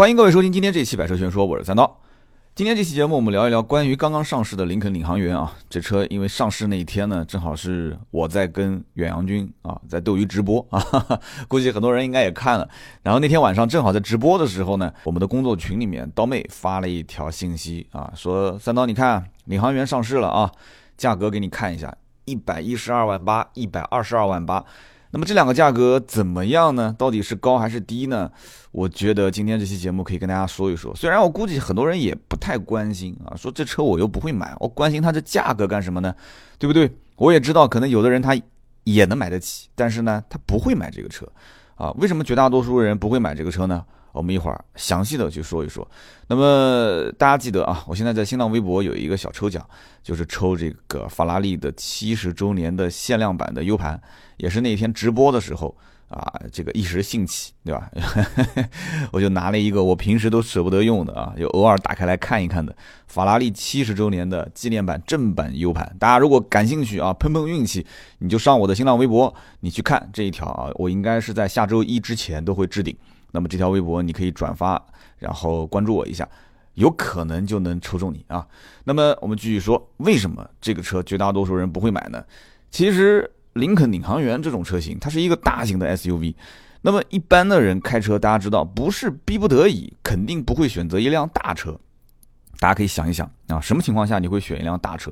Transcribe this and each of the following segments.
欢迎各位收听今天这期《百车全说》，我是三刀。今天这期节目，我们聊一聊关于刚刚上市的林肯领航员啊。这车因为上市那一天呢，正好是我在跟远洋军啊在斗鱼直播啊，估计很多人应该也看了。然后那天晚上正好在直播的时候呢，我们的工作群里面刀妹发了一条信息啊，说三刀你看领航员上市了啊，价格给你看一下，一百一十二万八，一百二十二万八。那么这两个价格怎么样呢？到底是高还是低呢？我觉得今天这期节目可以跟大家说一说。虽然我估计很多人也不太关心啊，说这车我又不会买，我关心它这价格干什么呢？对不对？我也知道，可能有的人他也能买得起，但是呢，他不会买这个车啊。为什么绝大多数人不会买这个车呢？我们一会儿详细的去说一说。那么大家记得啊，我现在在新浪微博有一个小抽奖，就是抽这个法拉利的七十周年的限量版的 U 盘，也是那天直播的时候啊，这个一时兴起，对吧？我就拿了一个我平时都舍不得用的啊，就偶尔打开来看一看的法拉利七十周年的纪念版正版 U 盘。大家如果感兴趣啊，碰碰运气，你就上我的新浪微博，你去看这一条啊，我应该是在下周一之前都会置顶。那么这条微博你可以转发，然后关注我一下，有可能就能抽中你啊。那么我们继续说，为什么这个车绝大多数人不会买呢？其实林肯领航员这种车型，它是一个大型的 SUV。那么一般的人开车，大家知道，不是逼不得已，肯定不会选择一辆大车。大家可以想一想啊，什么情况下你会选一辆大车？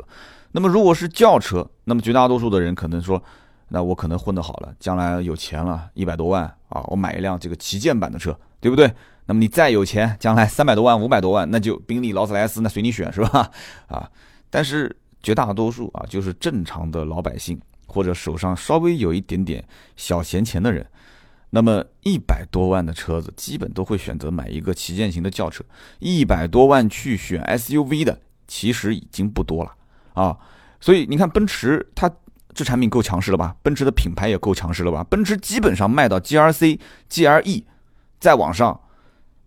那么如果是轿车，那么绝大多数的人可能说。那我可能混得好了，将来有钱了，一百多万啊，我买一辆这个旗舰版的车，对不对？那么你再有钱，将来三百多万、五百多万，那就宾利、劳斯莱斯，那随你选，是吧？啊，但是绝大多数啊，就是正常的老百姓或者手上稍微有一点点小闲钱的人，那么一百多万的车子，基本都会选择买一个旗舰型的轿车。一百多万去选 SUV 的，其实已经不多了啊。所以你看，奔驰它。这产品够强势了吧？奔驰的品牌也够强势了吧？奔驰基本上卖到 GRC、GLE，再往上，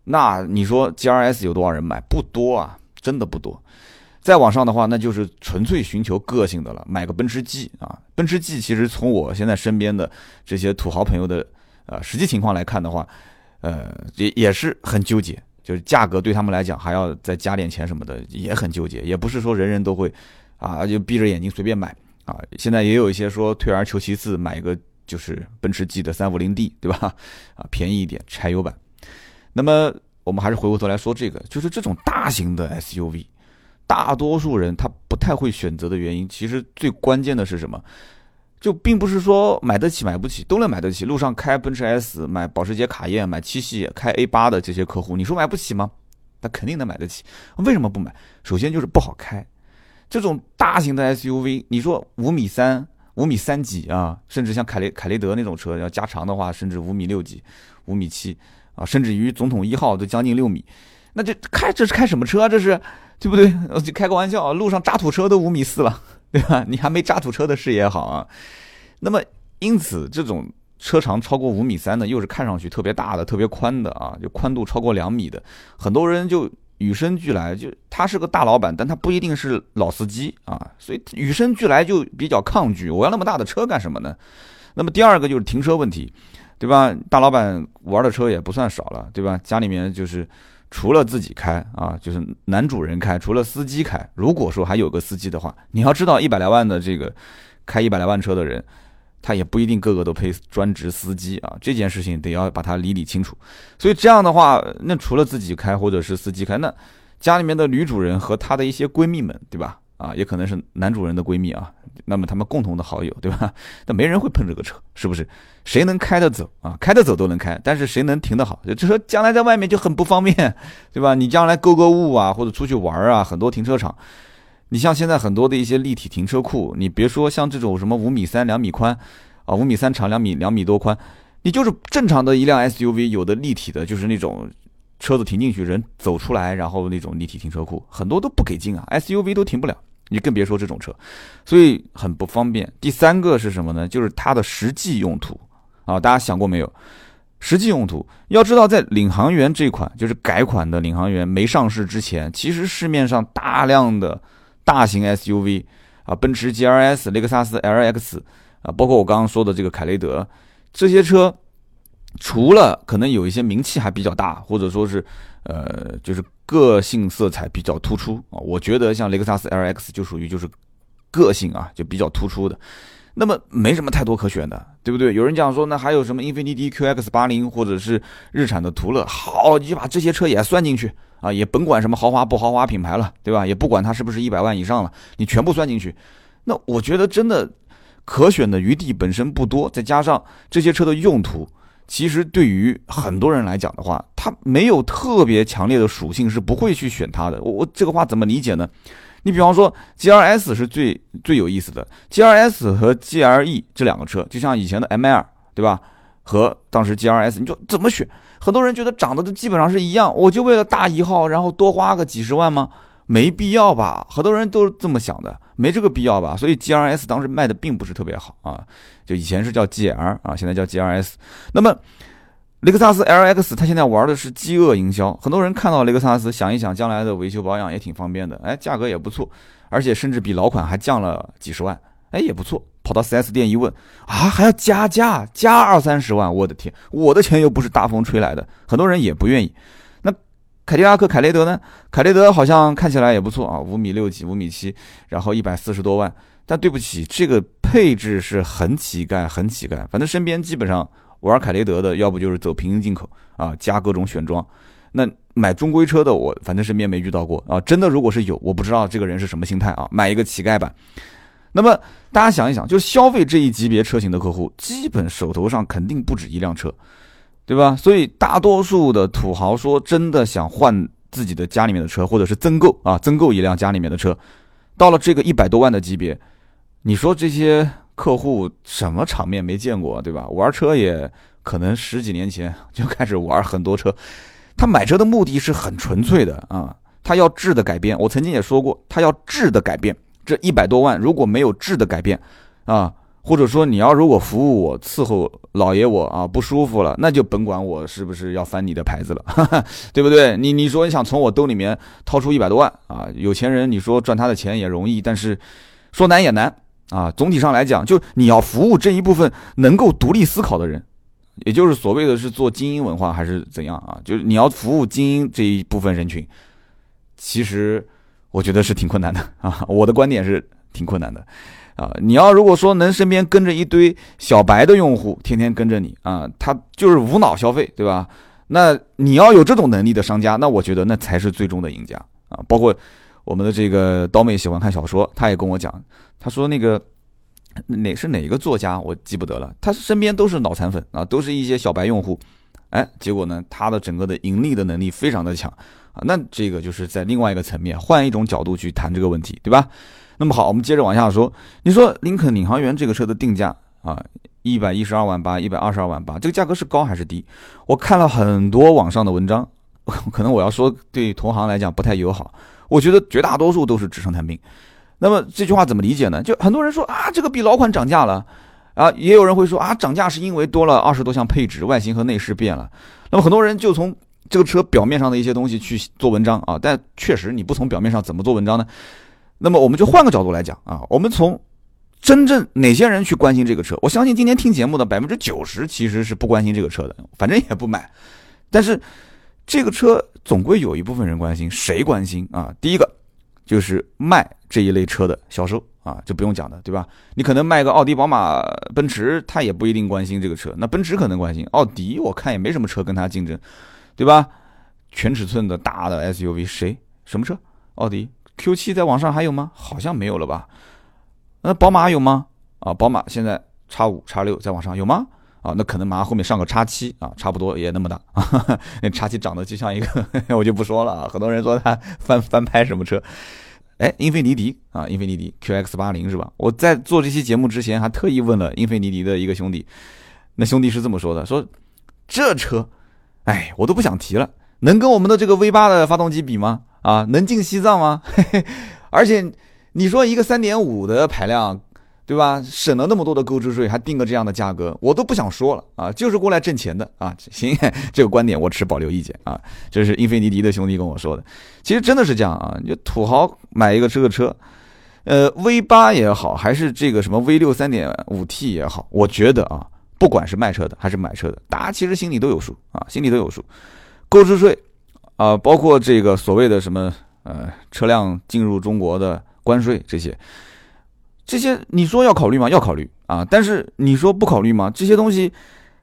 那你说 GRS 有多少人买？不多啊，真的不多。再往上的话，那就是纯粹寻求个性的了，买个奔驰 G 啊。奔驰 G 其实从我现在身边的这些土豪朋友的呃实际情况来看的话，呃也也是很纠结，就是价格对他们来讲还要再加点钱什么的，也很纠结。也不是说人人都会啊就闭着眼睛随便买。啊，现在也有一些说退而求其次，买一个就是奔驰 G 的三五零 D，对吧？啊，便宜一点，柴油版。那么我们还是回过头来说这个，就是这种大型的 SUV，大多数人他不太会选择的原因，其实最关键的是什么？就并不是说买得起买不起都能买得起。路上开奔驰 S、买保时捷卡宴、买七系、开 A 八的这些客户，你说买不起吗？他肯定能买得起。为什么不买？首先就是不好开。这种大型的 SUV，你说五米三、五米三几啊，甚至像凯雷凯雷德那种车，要加长的话，甚至五米六几、五米七啊，甚至于总统一号都将近六米，那这开这是开什么车啊？这是对不对？就开个玩笑，路上渣土车都五米四了，对吧？你还没渣土车的视野好啊。那么因此，这种车长超过五米三的，又是看上去特别大的、特别宽的啊，就宽度超过两米的，很多人就。与生俱来就他是个大老板，但他不一定是老司机啊，所以与生俱来就比较抗拒。我要那么大的车干什么呢？那么第二个就是停车问题，对吧？大老板玩的车也不算少了，对吧？家里面就是除了自己开啊，就是男主人开，除了司机开，如果说还有个司机的话，你要知道一百来万的这个开一百来万车的人。他也不一定个个都配专职司机啊，这件事情得要把它理理清楚。所以这样的话，那除了自己开或者是司机开，那家里面的女主人和她的一些闺蜜们，对吧？啊，也可能是男主人的闺蜜啊，那么他们共同的好友，对吧？那没人会碰这个车，是不是？谁能开得走啊？开得走都能开，但是谁能停得好？就车将来在外面就很不方便，对吧？你将来购购物啊，或者出去玩啊，很多停车场。你像现在很多的一些立体停车库，你别说像这种什么五米三两米宽，啊五米三长两米两米多宽，你就是正常的一辆 SUV，有的立体的，就是那种车子停进去人走出来，然后那种立体停车库很多都不给进啊，SUV 都停不了，你更别说这种车，所以很不方便。第三个是什么呢？就是它的实际用途啊，大家想过没有？实际用途要知道，在领航员这款就是改款的领航员没上市之前，其实市面上大量的。大型 SUV 啊，奔驰 GLS、雷克萨斯 LX 啊，包括我刚刚说的这个凯雷德，这些车除了可能有一些名气还比较大，或者说是呃就是个性色彩比较突出啊，我觉得像雷克萨斯 LX 就属于就是个性啊就比较突出的。那么没什么太多可选的，对不对？有人讲说，那还有什么英菲尼迪 QX 八零，或者是日产的途乐，好，你就把这些车也算进去啊，也甭管什么豪华不豪华品牌了，对吧？也不管它是不是一百万以上了，你全部算进去。那我觉得真的可选的余地本身不多，再加上这些车的用途，其实对于很多人来讲的话，它没有特别强烈的属性，是不会去选它的。我我这个话怎么理解呢？你比方说，G R S 是最最有意思的，G R S 和 G L E 这两个车，就像以前的 M L，对吧？和当时 G R S，你说怎么选？很多人觉得长得都基本上是一样，我就为了大一号，然后多花个几十万吗？没必要吧？很多人都是这么想的，没这个必要吧？所以 G R S 当时卖的并不是特别好啊，就以前是叫 G L 啊，现在叫 G R S。那么雷克萨斯 LX，它现在玩的是饥饿营销。很多人看到雷克萨斯，想一想将来的维修保养也挺方便的，哎，价格也不错，而且甚至比老款还降了几十万，哎，也不错。跑到 4S 店一问，啊，还要加价，加二三十万，我的天，我的钱又不是大风吹来的，很多人也不愿意。那凯迪拉克凯雷德呢？凯雷德好像看起来也不错啊，五米六几，五米七，然后一百四十多万。但对不起，这个配置是很乞丐，很乞丐。反正身边基本上。玩凯雷德的，要不就是走平行进口啊，加各种选装。那买中规车的，我反正身边没遇到过啊。真的，如果是有，我不知道这个人是什么心态啊，买一个乞丐版。那么大家想一想，就消费这一级别车型的客户，基本手头上肯定不止一辆车，对吧？所以大多数的土豪说真的想换自己的家里面的车，或者是增购啊，增购一辆家里面的车，到了这个一百多万的级别，你说这些？客户什么场面没见过，对吧？玩车也可能十几年前就开始玩很多车，他买车的目的是很纯粹的啊，他要质的改变。我曾经也说过，他要质的改变。这一百多万如果没有质的改变，啊，或者说你要如果服务我伺候老爷我啊不舒服了，那就甭管我是不是要翻你的牌子了，对不对？你你说你想从我兜里面掏出一百多万啊，有钱人你说赚他的钱也容易，但是说难也难。啊，总体上来讲，就你要服务这一部分能够独立思考的人，也就是所谓的是做精英文化还是怎样啊？就是你要服务精英这一部分人群，其实我觉得是挺困难的啊。我的观点是挺困难的啊。你要如果说能身边跟着一堆小白的用户，天天跟着你啊，他就是无脑消费，对吧？那你要有这种能力的商家，那我觉得那才是最终的赢家啊。包括我们的这个刀妹喜欢看小说，他也跟我讲。他说：“那个哪是哪个作家，我记不得了。他身边都是脑残粉啊，都是一些小白用户。哎，结果呢，他的整个的盈利的能力非常的强啊。那这个就是在另外一个层面，换一种角度去谈这个问题，对吧？那么好，我们接着往下说。你说林肯领航员这个车的定价啊，一百一十二万八，一百二十二万八，这个价格是高还是低？我看了很多网上的文章，可能我要说对同行来讲不太友好。我觉得绝大多数都是纸上谈兵。”那么这句话怎么理解呢？就很多人说啊，这个比老款涨价了，啊，也有人会说啊，涨价是因为多了二十多项配置，外形和内饰变了。那么很多人就从这个车表面上的一些东西去做文章啊，但确实你不从表面上怎么做文章呢？那么我们就换个角度来讲啊，我们从真正哪些人去关心这个车？我相信今天听节目的百分之九十其实是不关心这个车的，反正也不买。但是这个车总归有一部分人关心，谁关心啊？第一个。就是卖这一类车的销售啊，就不用讲的，对吧？你可能卖个奥迪、宝马、奔驰，他也不一定关心这个车。那奔驰可能关心，奥迪我看也没什么车跟他竞争，对吧？全尺寸的大的 SUV 谁？什么车？奥迪 Q7 在网上还有吗？好像没有了吧？那宝马有吗？啊，宝马现在叉五、叉六在网上有吗？啊，那可能马上后面上个叉七啊，差不多也那么大。那叉七长得就像一个，我就不说了啊。很多人说他翻翻拍什么车？哎，英菲尼迪啊，英菲尼迪 QX 八零是吧？我在做这期节目之前还特意问了英菲尼迪的一个兄弟，那兄弟是这么说的：说这车，哎，我都不想提了，能跟我们的这个 V 八的发动机比吗？啊，能进西藏吗？嘿嘿，而且你说一个三点五的排量。对吧？省了那么多的购置税，还定个这样的价格，我都不想说了啊！就是过来挣钱的啊！行，这个观点我持保留意见啊。这是英菲尼迪的兄弟跟我说的。其实真的是这样啊！就土豪买一个这个车，呃，V 八也好，还是这个什么 V 六三点五 T 也好，我觉得啊，不管是卖车的还是买车的，大家其实心里都有数啊，心里都有数。购置税啊，包括这个所谓的什么呃车辆进入中国的关税这些，这些你说要考虑吗？要考虑啊，但是你说不考虑吗？这些东西，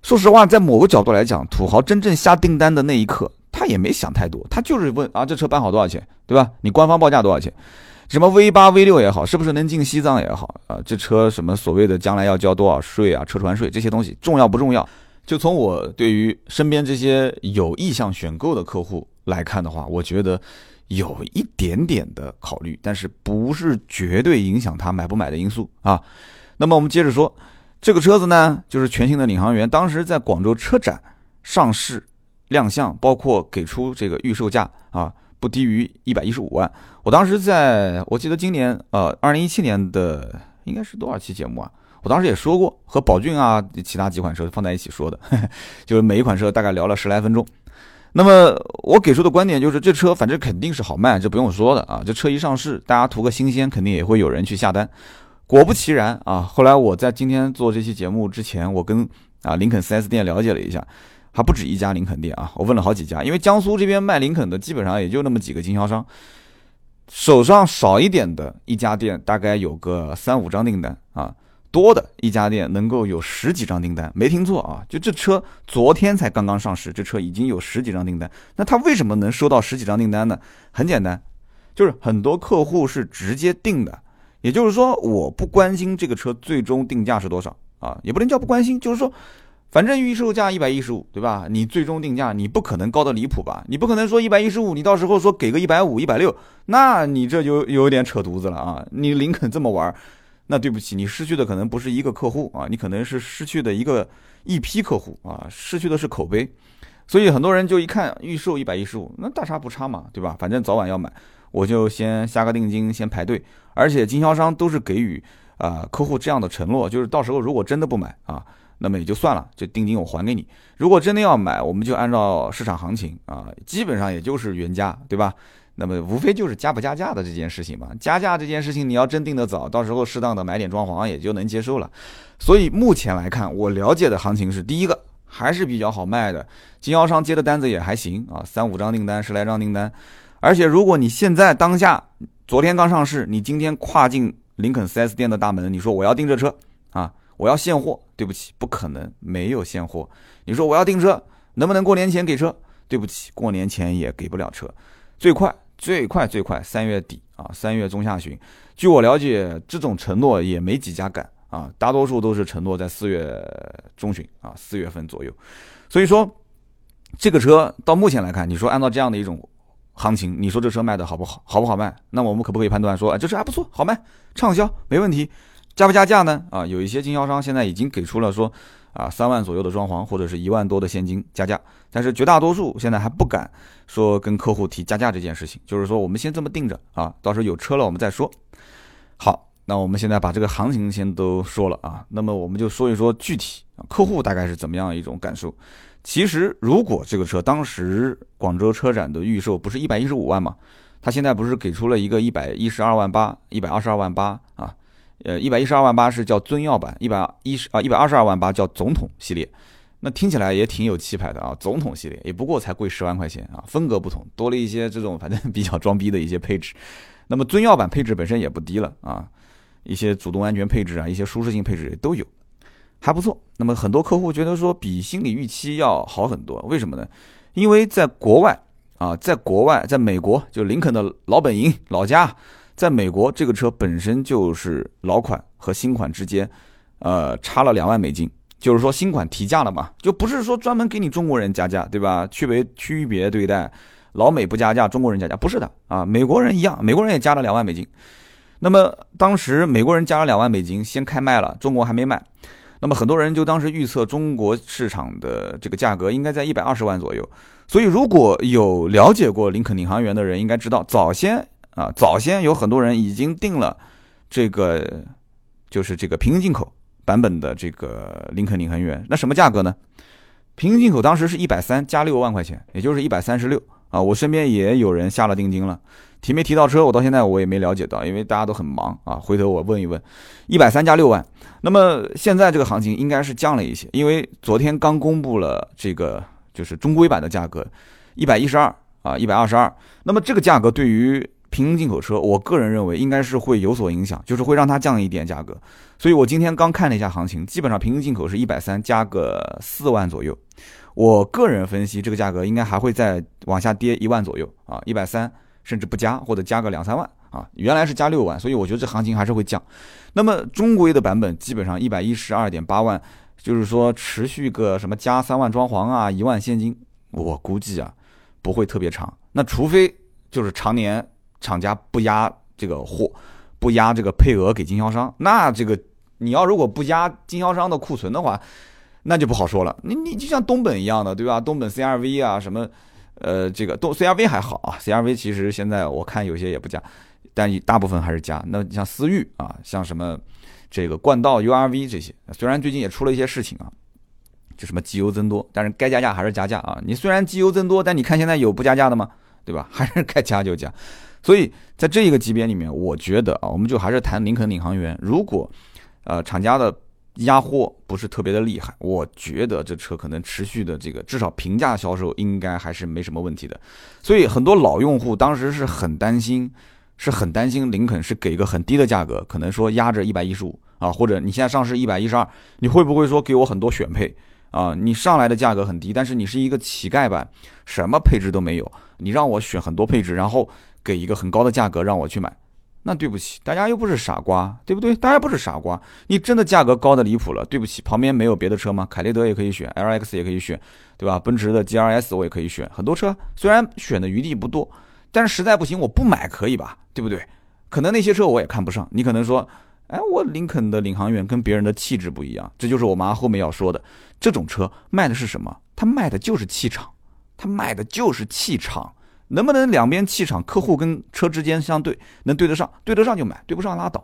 说实话，在某个角度来讲，土豪真正下订单的那一刻，他也没想太多，他就是问啊，这车办好多少钱，对吧？你官方报价多少钱？什么 V 八 V 六也好，是不是能进西藏也好啊？这车什么所谓的将来要交多少税啊？车船税这些东西重要不重要？就从我对于身边这些有意向选购的客户来看的话，我觉得有一点点的考虑，但是不是绝对影响他买不买的因素啊。那么我们接着说，这个车子呢，就是全新的领航员，当时在广州车展上市亮相，包括给出这个预售价啊。不低于一百一十五万。我当时在我记得今年呃二零一七年的应该是多少期节目啊？我当时也说过，和宝骏啊其他几款车放在一起说的，就是每一款车大概聊了十来分钟。那么我给出的观点就是，这车反正肯定是好卖，这不用说的啊。这车一上市，大家图个新鲜，肯定也会有人去下单。果不其然啊，后来我在今天做这期节目之前，我跟啊林肯 4S 店了解了一下。还不止一家林肯店啊，我问了好几家，因为江苏这边卖林肯的基本上也就那么几个经销商，手上少一点的一家店大概有个三五张订单啊，多的一家店能够有十几张订单，没听错啊，就这车昨天才刚刚上市，这车已经有十几张订单，那他为什么能收到十几张订单呢？很简单，就是很多客户是直接定的，也就是说我不关心这个车最终定价是多少啊，也不能叫不关心，就是说。反正预售价一百一十五，对吧？你最终定价你不可能高的离谱吧？你不可能说一百一十五，你到时候说给个一百五、一百六，那你这就有点扯犊子了啊！你林肯这么玩，那对不起，你失去的可能不是一个客户啊，你可能是失去的一个一批客户啊，失去的是口碑。所以很多人就一看预售一百一十五，那大差不差嘛，对吧？反正早晚要买，我就先下个定金，先排队。而且经销商都是给予啊客户这样的承诺，就是到时候如果真的不买啊。那么也就算了，就定金我还给你。如果真的要买，我们就按照市场行情啊，基本上也就是原价，对吧？那么无非就是加不加价的这件事情嘛。加价这件事情，你要真定得早，到时候适当的买点装潢也就能接受了。所以目前来看，我了解的行情是：第一个还是比较好卖的，经销商接的单子也还行啊，三五张订单，十来张订单。而且如果你现在当下昨天刚上市，你今天跨进林肯 4S 店的大门，你说我要订这车啊？我要现货，对不起，不可能没有现货。你说我要订车，能不能过年前给车？对不起，过年前也给不了车。最快最快最快三月底啊，三月中下旬。据我了解，这种承诺也没几家敢啊，大多数都是承诺在四月中旬啊，四月份左右。所以说，这个车到目前来看，你说按照这样的一种行情，你说这车卖的好不好？好不好卖？那我们可不可以判断说，啊，这车还不错，好卖，畅销，没问题。加不加价呢？啊，有一些经销商现在已经给出了说，啊，三万左右的装潢或者是一万多的现金加价，但是绝大多数现在还不敢说跟客户提加价这件事情，就是说我们先这么定着啊，到时候有车了我们再说。好，那我们现在把这个行情先都说了啊，那么我们就说一说具体，客户大概是怎么样一种感受。其实如果这个车当时广州车展的预售不是一百一十五万嘛，他现在不是给出了一个一百一十二万八，一百二十二万八啊。呃，一百一十二万八是叫尊耀版，一百一十啊，一百二十二万八叫总统系列，那听起来也挺有气派的啊。总统系列也不过才贵十万块钱啊，风格不同，多了一些这种反正比较装逼的一些配置。那么尊耀版配置本身也不低了啊，一些主动安全配置啊，一些舒适性配置也都有，还不错。那么很多客户觉得说比心理预期要好很多，为什么呢？因为在国外啊，在国外，在美国，就林肯的老本营老家。在美国，这个车本身就是老款和新款之间，呃，差了两万美金，就是说新款提价了嘛，就不是说专门给你中国人加价，对吧？区别区别对待，老美不加价，中国人加价，不是的啊，美国人一样，美国人也加了两万美金。那么当时美国人加了两万美金，先开卖了，中国还没卖，那么很多人就当时预测中国市场的这个价格应该在一百二十万左右。所以如果有了解过林肯领航员的人，应该知道早先。啊，早先有很多人已经订了这个，就是这个平行进口版本的这个林肯领航员。那什么价格呢？平行进口当时是一百三加六万块钱，也就是一百三十六啊。我身边也有人下了定金了。提没提到车，我到现在我也没了解到，因为大家都很忙啊。回头我问一问，一百三加六万。那么现在这个行情应该是降了一些，因为昨天刚公布了这个就是中规版的价格，一百一十二啊，一百二十二。那么这个价格对于平行进口车，我个人认为应该是会有所影响，就是会让它降一点价格。所以我今天刚看了一下行情，基本上平行进口是一百三加个四万左右。我个人分析，这个价格应该还会再往下跌一万左右啊，一百三甚至不加或者加个两三万啊。原来是加六万，所以我觉得这行情还是会降。那么中规的版本基本上一百一十二点八万，就是说持续个什么加三万装潢啊，一万现金，我估计啊不会特别长。那除非就是常年。厂家不压这个货，不压这个配额给经销商，那这个你要如果不压经销商的库存的话，那就不好说了。你你就像东本一样的，对吧？东本 CRV 啊，什么，呃，这个东 CRV 还好啊，CRV 其实现在我看有些也不加，但大部分还是加。那像思域啊，像什么这个冠道 URV 这些，虽然最近也出了一些事情啊，就什么机油增多，但是该加价还是加价啊。你虽然机油增多，但你看现在有不加价的吗？对吧？还是该加就加。所以在这一个级别里面，我觉得啊，我们就还是谈林肯领航员。如果，呃，厂家的压货不是特别的厉害，我觉得这车可能持续的这个至少平价销售应该还是没什么问题的。所以很多老用户当时是很担心，是很担心林肯是给一个很低的价格，可能说压着一百一十五啊，或者你现在上市一百一十二，你会不会说给我很多选配啊？你上来的价格很低，但是你是一个乞丐版，什么配置都没有，你让我选很多配置，然后。给一个很高的价格让我去买，那对不起，大家又不是傻瓜，对不对？大家不是傻瓜，你真的价格高的离谱了，对不起，旁边没有别的车吗？凯雷德也可以选，L X 也可以选，对吧？奔驰的 G R S 我也可以选，很多车虽然选的余地不多，但是实在不行我不买可以吧？对不对？可能那些车我也看不上，你可能说，哎，我林肯的领航员跟别人的气质不一样，这就是我妈后面要说的，这种车卖的是什么？它卖的就是气场，它卖的就是气场。能不能两边气场，客户跟车之间相对，能对得上，对得上就买，对不上拉倒，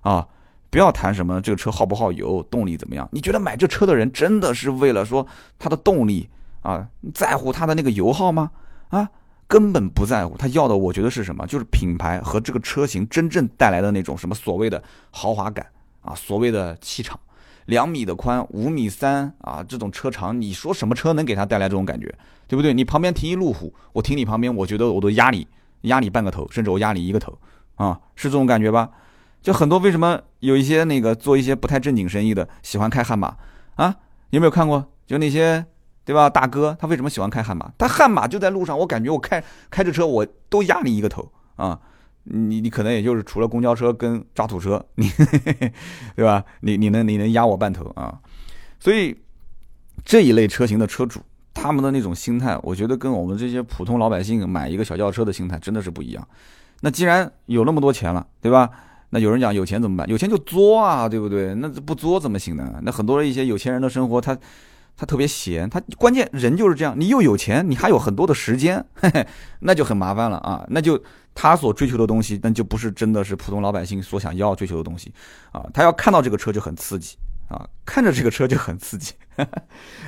啊，不要谈什么这个车耗不耗油，动力怎么样？你觉得买这车的人真的是为了说它的动力啊，在乎它的那个油耗吗？啊，根本不在乎，他要的我觉得是什么？就是品牌和这个车型真正带来的那种什么所谓的豪华感啊，所谓的气场。两米的宽，五米三啊，这种车长，你说什么车能给他带来这种感觉，对不对？你旁边停一路虎，我停你旁边，我觉得我都压你，压你半个头，甚至我压你一个头，啊，是这种感觉吧？就很多为什么有一些那个做一些不太正经生意的喜欢开悍马啊？有没有看过？就那些对吧？大哥他为什么喜欢开悍马？他悍马就在路上，我感觉我开开着车我都压你一个头啊。你你可能也就是除了公交车跟渣土车，你 对吧？你你能你能压我半头啊？所以这一类车型的车主，他们的那种心态，我觉得跟我们这些普通老百姓买一个小轿车的心态真的是不一样。那既然有那么多钱了，对吧？那有人讲有钱怎么办？有钱就作啊，对不对？那不作怎么行呢？那很多一些有钱人的生活，他他特别闲，他关键人就是这样，你又有钱，你还有很多的时间，嘿嘿，那就很麻烦了啊，那就。他所追求的东西，那就不是真的是普通老百姓所想要追求的东西，啊，他要看到这个车就很刺激，啊，看着这个车就很刺激，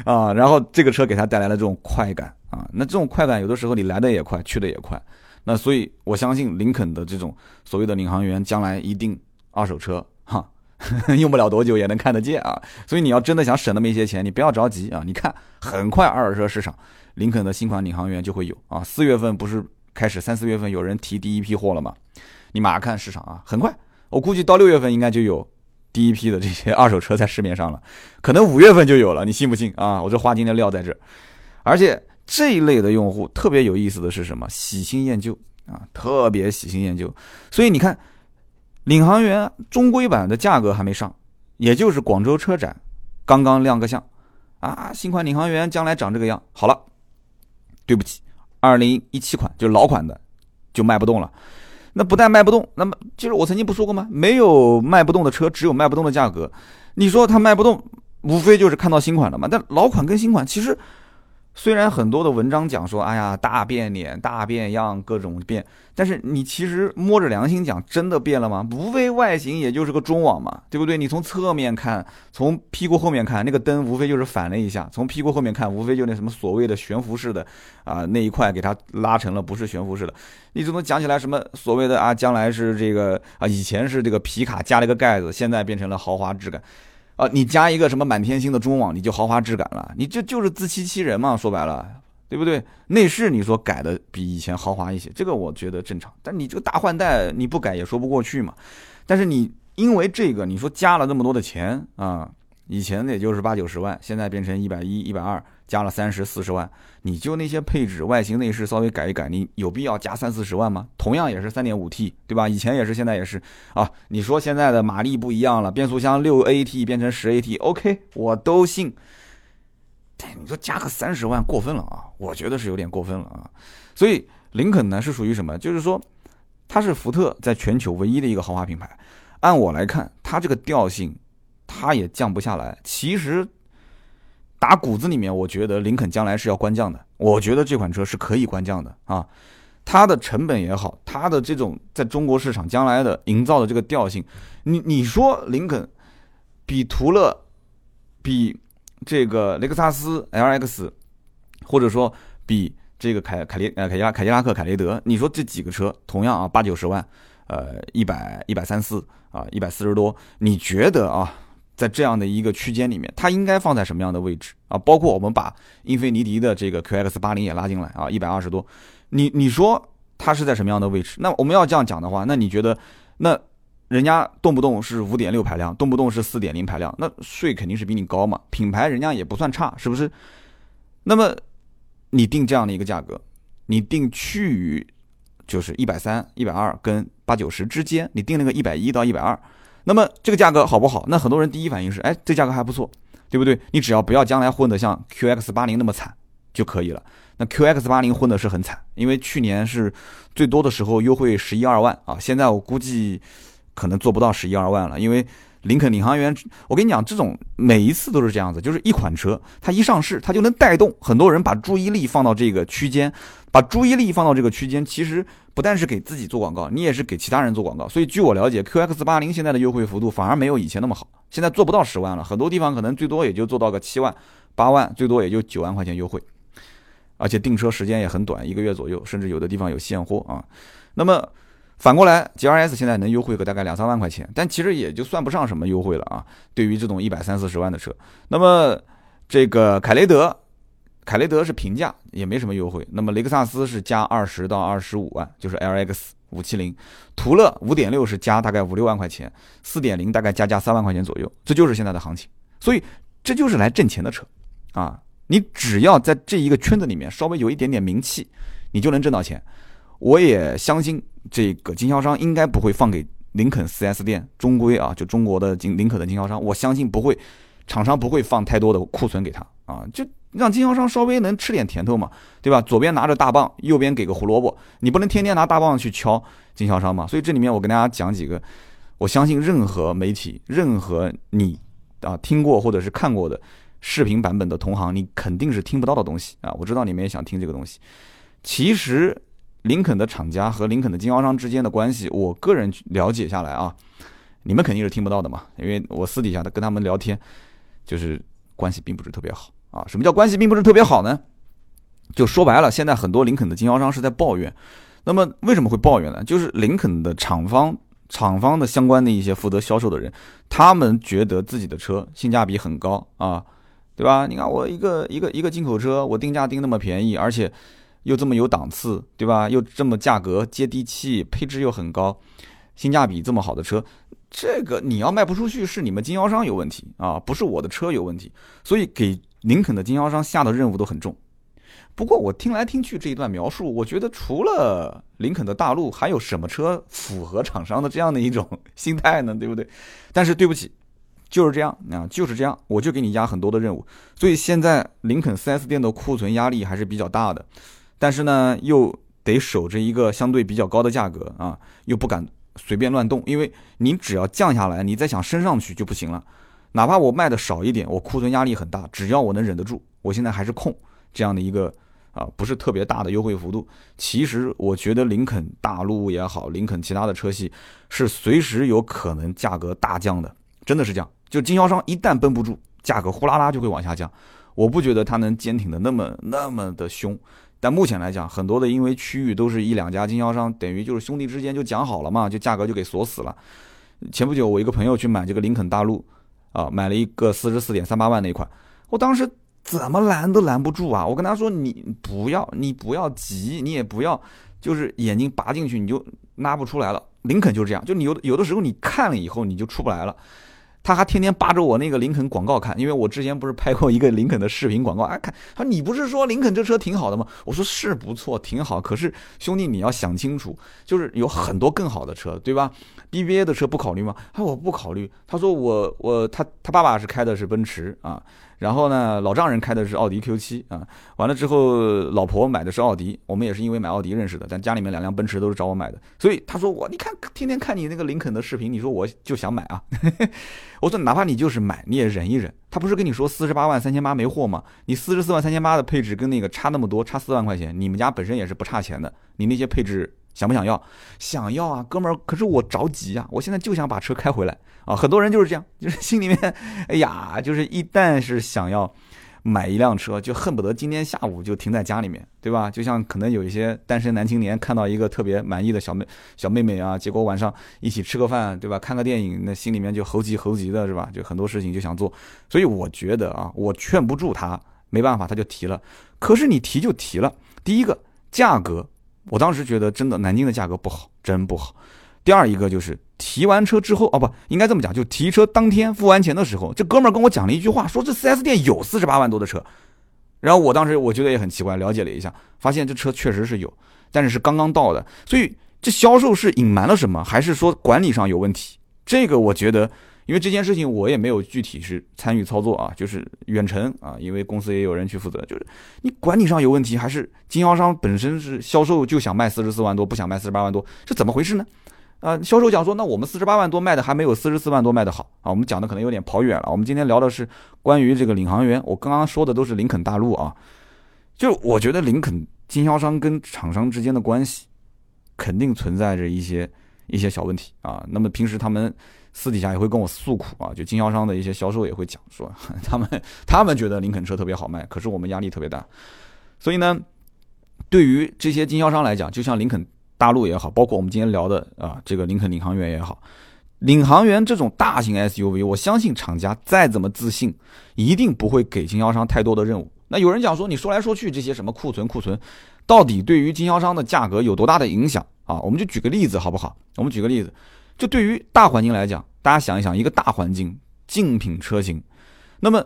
啊，然后这个车给他带来了这种快感，啊，那这种快感有的时候你来的也快，去的也快，那所以我相信林肯的这种所谓的领航员将来一定二手车，哈，用不了多久也能看得见啊，所以你要真的想省那么一些钱，你不要着急啊，你看很快二手车市场林肯的新款领航员就会有啊，四月份不是。开始三四月份有人提第一批货了吗？你马上看市场啊，很快，我估计到六月份应该就有第一批的这些 二手车在市面上了，可能五月份就有了，你信不信啊？我这话今天撂在这儿，而且这一类的用户特别有意思的是什么？喜新厌旧啊，特别喜新厌旧。所以你看，领航员中规版的价格还没上，也就是广州车展刚刚亮个相啊，新款领航员将来长这个样，好了，对不起。二零一七款就老款的，就卖不动了。那不但卖不动，那么就是我曾经不说过吗？没有卖不动的车，只有卖不动的价格。你说它卖不动，无非就是看到新款了嘛。但老款跟新款其实虽然很多的文章讲说，哎呀，大变脸、大变样，各种变，但是你其实摸着良心讲，真的变了吗？无非外形也就是个中网嘛，对不对？你从侧面看，从屁股后面看，那个灯无非就是反了一下；从屁股后面看，无非就那什么所谓的悬浮式的啊那一块给它拉成了不是悬浮式的。你只能讲起来什么所谓的啊，将来是这个啊，以前是这个皮卡加了一个盖子，现在变成了豪华质感。啊，你加一个什么满天星的中网，你就豪华质感了，你这就是自欺欺人嘛，说白了，对不对？内饰你说改的比以前豪华一些，这个我觉得正常。但你这个大换代你不改也说不过去嘛。但是你因为这个，你说加了那么多的钱啊，以前也就是八九十万，现在变成一百一、一百二。加了三十四十万，你就那些配置、外形、内饰稍微改一改，你有必要加三四十万吗？同样也是三点五 T，对吧？以前也是，现在也是啊。你说现在的马力不一样了，变速箱六 AT 变成十 AT，OK，我都信。但你说加个三十万过分了啊？我觉得是有点过分了啊。所以林肯呢是属于什么？就是说它是福特在全球唯一的一个豪华品牌。按我来看，它这个调性它也降不下来。其实。打骨子里面，我觉得林肯将来是要官降的。我觉得这款车是可以官降的啊，它的成本也好，它的这种在中国市场将来的营造的这个调性，你你说林肯比途乐、比这个雷克萨斯 LX，或者说比这个凯凯雷呃凯迪拉凯迪拉克凯雷德，你说这几个车同样啊八九十万，呃一百一百三四啊一百四十多，你觉得啊？在这样的一个区间里面，它应该放在什么样的位置啊？包括我们把英菲尼迪的这个 QX 八零也拉进来啊，一百二十多，你你说它是在什么样的位置？那我们要这样讲的话，那你觉得，那人家动不动是五点六排量，动不动是四点零排量，那税肯定是比你高嘛？品牌人家也不算差，是不是？那么你定这样的一个价格，你定趋于就是一百三、一百二跟八九十之间，你定那个一百一到一百二。那么这个价格好不好？那很多人第一反应是，哎，这价格还不错，对不对？你只要不要将来混得像 QX 八零那么惨就可以了。那 QX 八零混的是很惨，因为去年是最多的时候优惠十一二万啊，现在我估计可能做不到十一二万了，因为。林肯领航员，我跟你讲，这种每一次都是这样子，就是一款车，它一上市，它就能带动很多人把注意力放到这个区间，把注意力放到这个区间，其实不但是给自己做广告，你也是给其他人做广告。所以据我了解，QX 八零现在的优惠幅度反而没有以前那么好，现在做不到十万了，很多地方可能最多也就做到个七万、八万，最多也就九万块钱优惠，而且订车时间也很短，一个月左右，甚至有的地方有现货啊。那么。反过来，G R S 现在能优惠个大概两三万块钱，但其实也就算不上什么优惠了啊。对于这种一百三四十万的车，那么这个凯雷德，凯雷德是平价，也没什么优惠。那么雷克萨斯是加二十到二十五万，就是 L X 五七零，途乐五点六是加大概五六万块钱，四点零大概加价三万块钱左右，这就是现在的行情。所以这就是来挣钱的车啊！你只要在这一个圈子里面稍微有一点点名气，你就能挣到钱。我也相信这个经销商应该不会放给林肯 4S 店，中规啊，就中国的经林肯的经销商，我相信不会，厂商不会放太多的库存给他啊，就让经销商稍微能吃点甜头嘛，对吧？左边拿着大棒，右边给个胡萝卜，你不能天天拿大棒去敲经销商嘛。所以这里面我跟大家讲几个，我相信任何媒体、任何你啊听过或者是看过的视频版本的同行，你肯定是听不到的东西啊。我知道你们也想听这个东西，其实。林肯的厂家和林肯的经销商之间的关系，我个人了解下来啊，你们肯定是听不到的嘛，因为我私底下的跟他们聊天，就是关系并不是特别好啊。什么叫关系并不是特别好呢？就说白了，现在很多林肯的经销商是在抱怨。那么为什么会抱怨呢？就是林肯的厂方、厂方的相关的一些负责销售的人，他们觉得自己的车性价比很高啊，对吧？你看我一个一个一个进口车，我定价定那么便宜，而且。又这么有档次，对吧？又这么价格接地气，配置又很高，性价比这么好的车，这个你要卖不出去，是你们经销商有问题啊，不是我的车有问题。所以给林肯的经销商下的任务都很重。不过我听来听去这一段描述，我觉得除了林肯的大陆，还有什么车符合厂商的这样的一种心态呢？对不对？但是对不起，就是这样啊，就是这样，我就给你压很多的任务。所以现在林肯 4S 店的库存压力还是比较大的。但是呢，又得守着一个相对比较高的价格啊，又不敢随便乱动，因为你只要降下来，你再想升上去就不行了。哪怕我卖的少一点，我库存压力很大，只要我能忍得住，我现在还是空，这样的一个啊不是特别大的优惠幅度。其实我觉得林肯大陆也好，林肯其他的车系是随时有可能价格大降的，真的是这样。就经销商一旦绷不住，价格呼啦啦就会往下降。我不觉得它能坚挺的那么那么的凶。但目前来讲，很多的因为区域都是一两家经销商，等于就是兄弟之间就讲好了嘛，就价格就给锁死了。前不久我一个朋友去买这个林肯大陆，啊，买了一个四十四点三八万那款，我当时怎么拦都拦不住啊！我跟他说：“你不要，你不要急，你也不要，就是眼睛拔进去你就拉不出来了。”林肯就是这样，就你有有的时候你看了以后你就出不来了。他还天天扒着我那个林肯广告看，因为我之前不是拍过一个林肯的视频广告，啊，看他说你不是说林肯这车挺好的吗？我说是不错，挺好。可是兄弟你要想清楚，就是有很多更好的车，对吧？BBA 的车不考虑吗？他说我不考虑。他说我我他他爸爸是开的是奔驰啊。然后呢，老丈人开的是奥迪 Q7 啊，完了之后，老婆买的是奥迪，我们也是因为买奥迪认识的，但家里面两辆奔驰都是找我买的，所以他说我，你看天天看你那个林肯的视频，你说我就想买啊，我说哪怕你就是买，你也忍一忍，他不是跟你说四十八万三千八没货吗？你四十四万三千八的配置跟那个差那么多，差四万块钱，你们家本身也是不差钱的，你那些配置。想不想要？想要啊，哥们儿！可是我着急啊，我现在就想把车开回来啊！很多人就是这样，就是心里面，哎呀，就是一旦是想要买一辆车，就恨不得今天下午就停在家里面，对吧？就像可能有一些单身男青年看到一个特别满意的小妹小妹妹啊，结果晚上一起吃个饭，对吧？看个电影，那心里面就猴急猴急的，是吧？就很多事情就想做。所以我觉得啊，我劝不住他，没办法，他就提了。可是你提就提了，第一个价格。我当时觉得真的南京的价格不好，真不好。第二一个就是提完车之后，哦不，应该这么讲，就提车当天付完钱的时候，这哥们儿跟我讲了一句话，说这 4S 店有四十八万多的车。然后我当时我觉得也很奇怪，了解了一下，发现这车确实是有，但是是刚刚到的。所以这销售是隐瞒了什么，还是说管理上有问题？这个我觉得。因为这件事情我也没有具体是参与操作啊，就是远程啊，因为公司也有人去负责，就是你管理上有问题，还是经销商本身是销售就想卖四十四万多，不想卖四十八万多，这怎么回事呢？啊，销售讲说，那我们四十八万多卖的还没有四十四万多卖的好啊，我们讲的可能有点跑远了，我们今天聊的是关于这个领航员，我刚刚说的都是林肯大陆啊，就我觉得林肯经销商跟厂商之间的关系肯定存在着一些一些小问题啊，那么平时他们。私底下也会跟我诉苦啊，就经销商的一些销售也会讲说，他们他们觉得林肯车特别好卖，可是我们压力特别大。所以呢，对于这些经销商来讲，就像林肯大陆也好，包括我们今天聊的啊这个林肯领航员也好，领航员这种大型 SUV，我相信厂家再怎么自信，一定不会给经销商太多的任务。那有人讲说，你说来说去这些什么库存库存，到底对于经销商的价格有多大的影响啊？我们就举个例子好不好？我们举个例子。就对于大环境来讲，大家想一想，一个大环境竞品车型，那么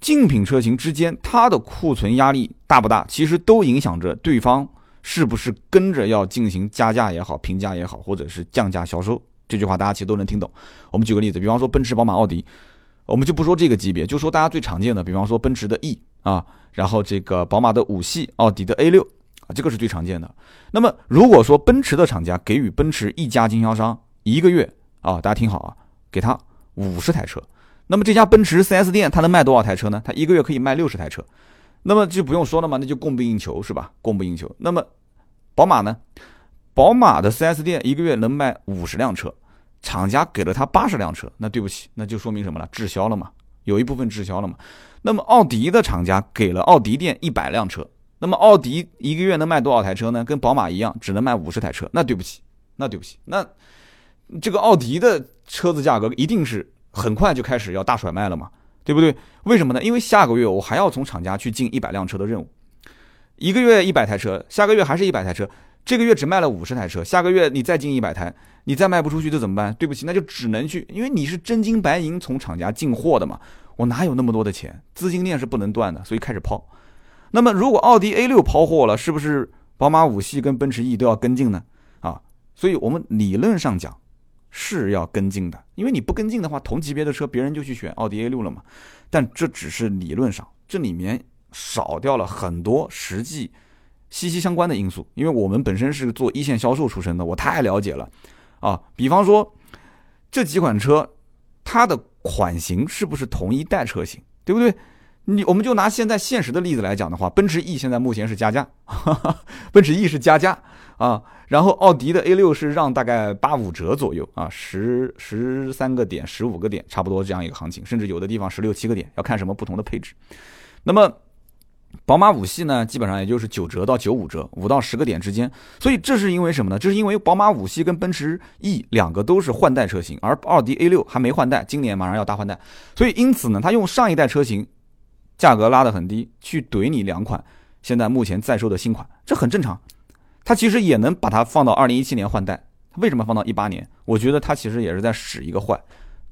竞品车型之间它的库存压力大不大？其实都影响着对方是不是跟着要进行加价也好、平价也好，或者是降价销售。这句话大家其实都能听懂。我们举个例子，比方说奔驰、宝马、奥迪，我们就不说这个级别，就说大家最常见的，比方说奔驰的 E 啊，然后这个宝马的五系、奥迪的 A 六啊，这个是最常见的。那么如果说奔驰的厂家给予奔驰一家经销商，一个月啊，大家听好啊，给他五十台车，那么这家奔驰 4S 店它能卖多少台车呢？它一个月可以卖六十台车，那么就不用说了嘛，那就供不应求是吧？供不应求。那么宝马呢？宝马的 4S 店一个月能卖五十辆车，厂家给了他八十辆车，那对不起，那就说明什么了？滞销了嘛，有一部分滞销了嘛。那么奥迪的厂家给了奥迪店一百辆车，那么奥迪一个月能卖多少台车呢？跟宝马一样，只能卖五十台车，那对不起，那对不起，那。这个奥迪的车子价格一定是很快就开始要大甩卖了嘛，对不对？为什么呢？因为下个月我还要从厂家去进一百辆车的任务，一个月一百台车，下个月还是一百台车，这个月只卖了五十台车，下个月你再进一百台，你再卖不出去，这怎么办？对不起，那就只能去，因为你是真金白银从厂家进货的嘛，我哪有那么多的钱？资金链是不能断的，所以开始抛。那么如果奥迪 A 六抛货了，是不是宝马五系跟奔驰 E 都要跟进呢？啊，所以我们理论上讲。是要跟进的，因为你不跟进的话，同级别的车别人就去选奥迪 A 六了嘛。但这只是理论上，这里面少掉了很多实际息息相关的因素。因为我们本身是做一线销售出身的，我太了解了啊。比方说这几款车，它的款型是不是同一代车型，对不对？你我们就拿现在现实的例子来讲的话，奔驰 E 现在目前是加价，哈 哈奔驰 E 是加价啊，然后奥迪的 A 六是让大概八五折左右啊，十十三个点、十五个点，差不多这样一个行情，甚至有的地方十六七个点，要看什么不同的配置。那么宝马五系呢，基本上也就是九折到九五折，五到十个点之间。所以这是因为什么呢？这是因为宝马五系跟奔驰 E 两个都是换代车型，而奥迪 A 六还没换代，今年马上要大换代。所以因此呢，它用上一代车型价格拉得很低，去怼你两款现在目前在售的新款，这很正常。它其实也能把它放到二零一七年换代，它为什么放到一八年？我觉得它其实也是在使一个坏。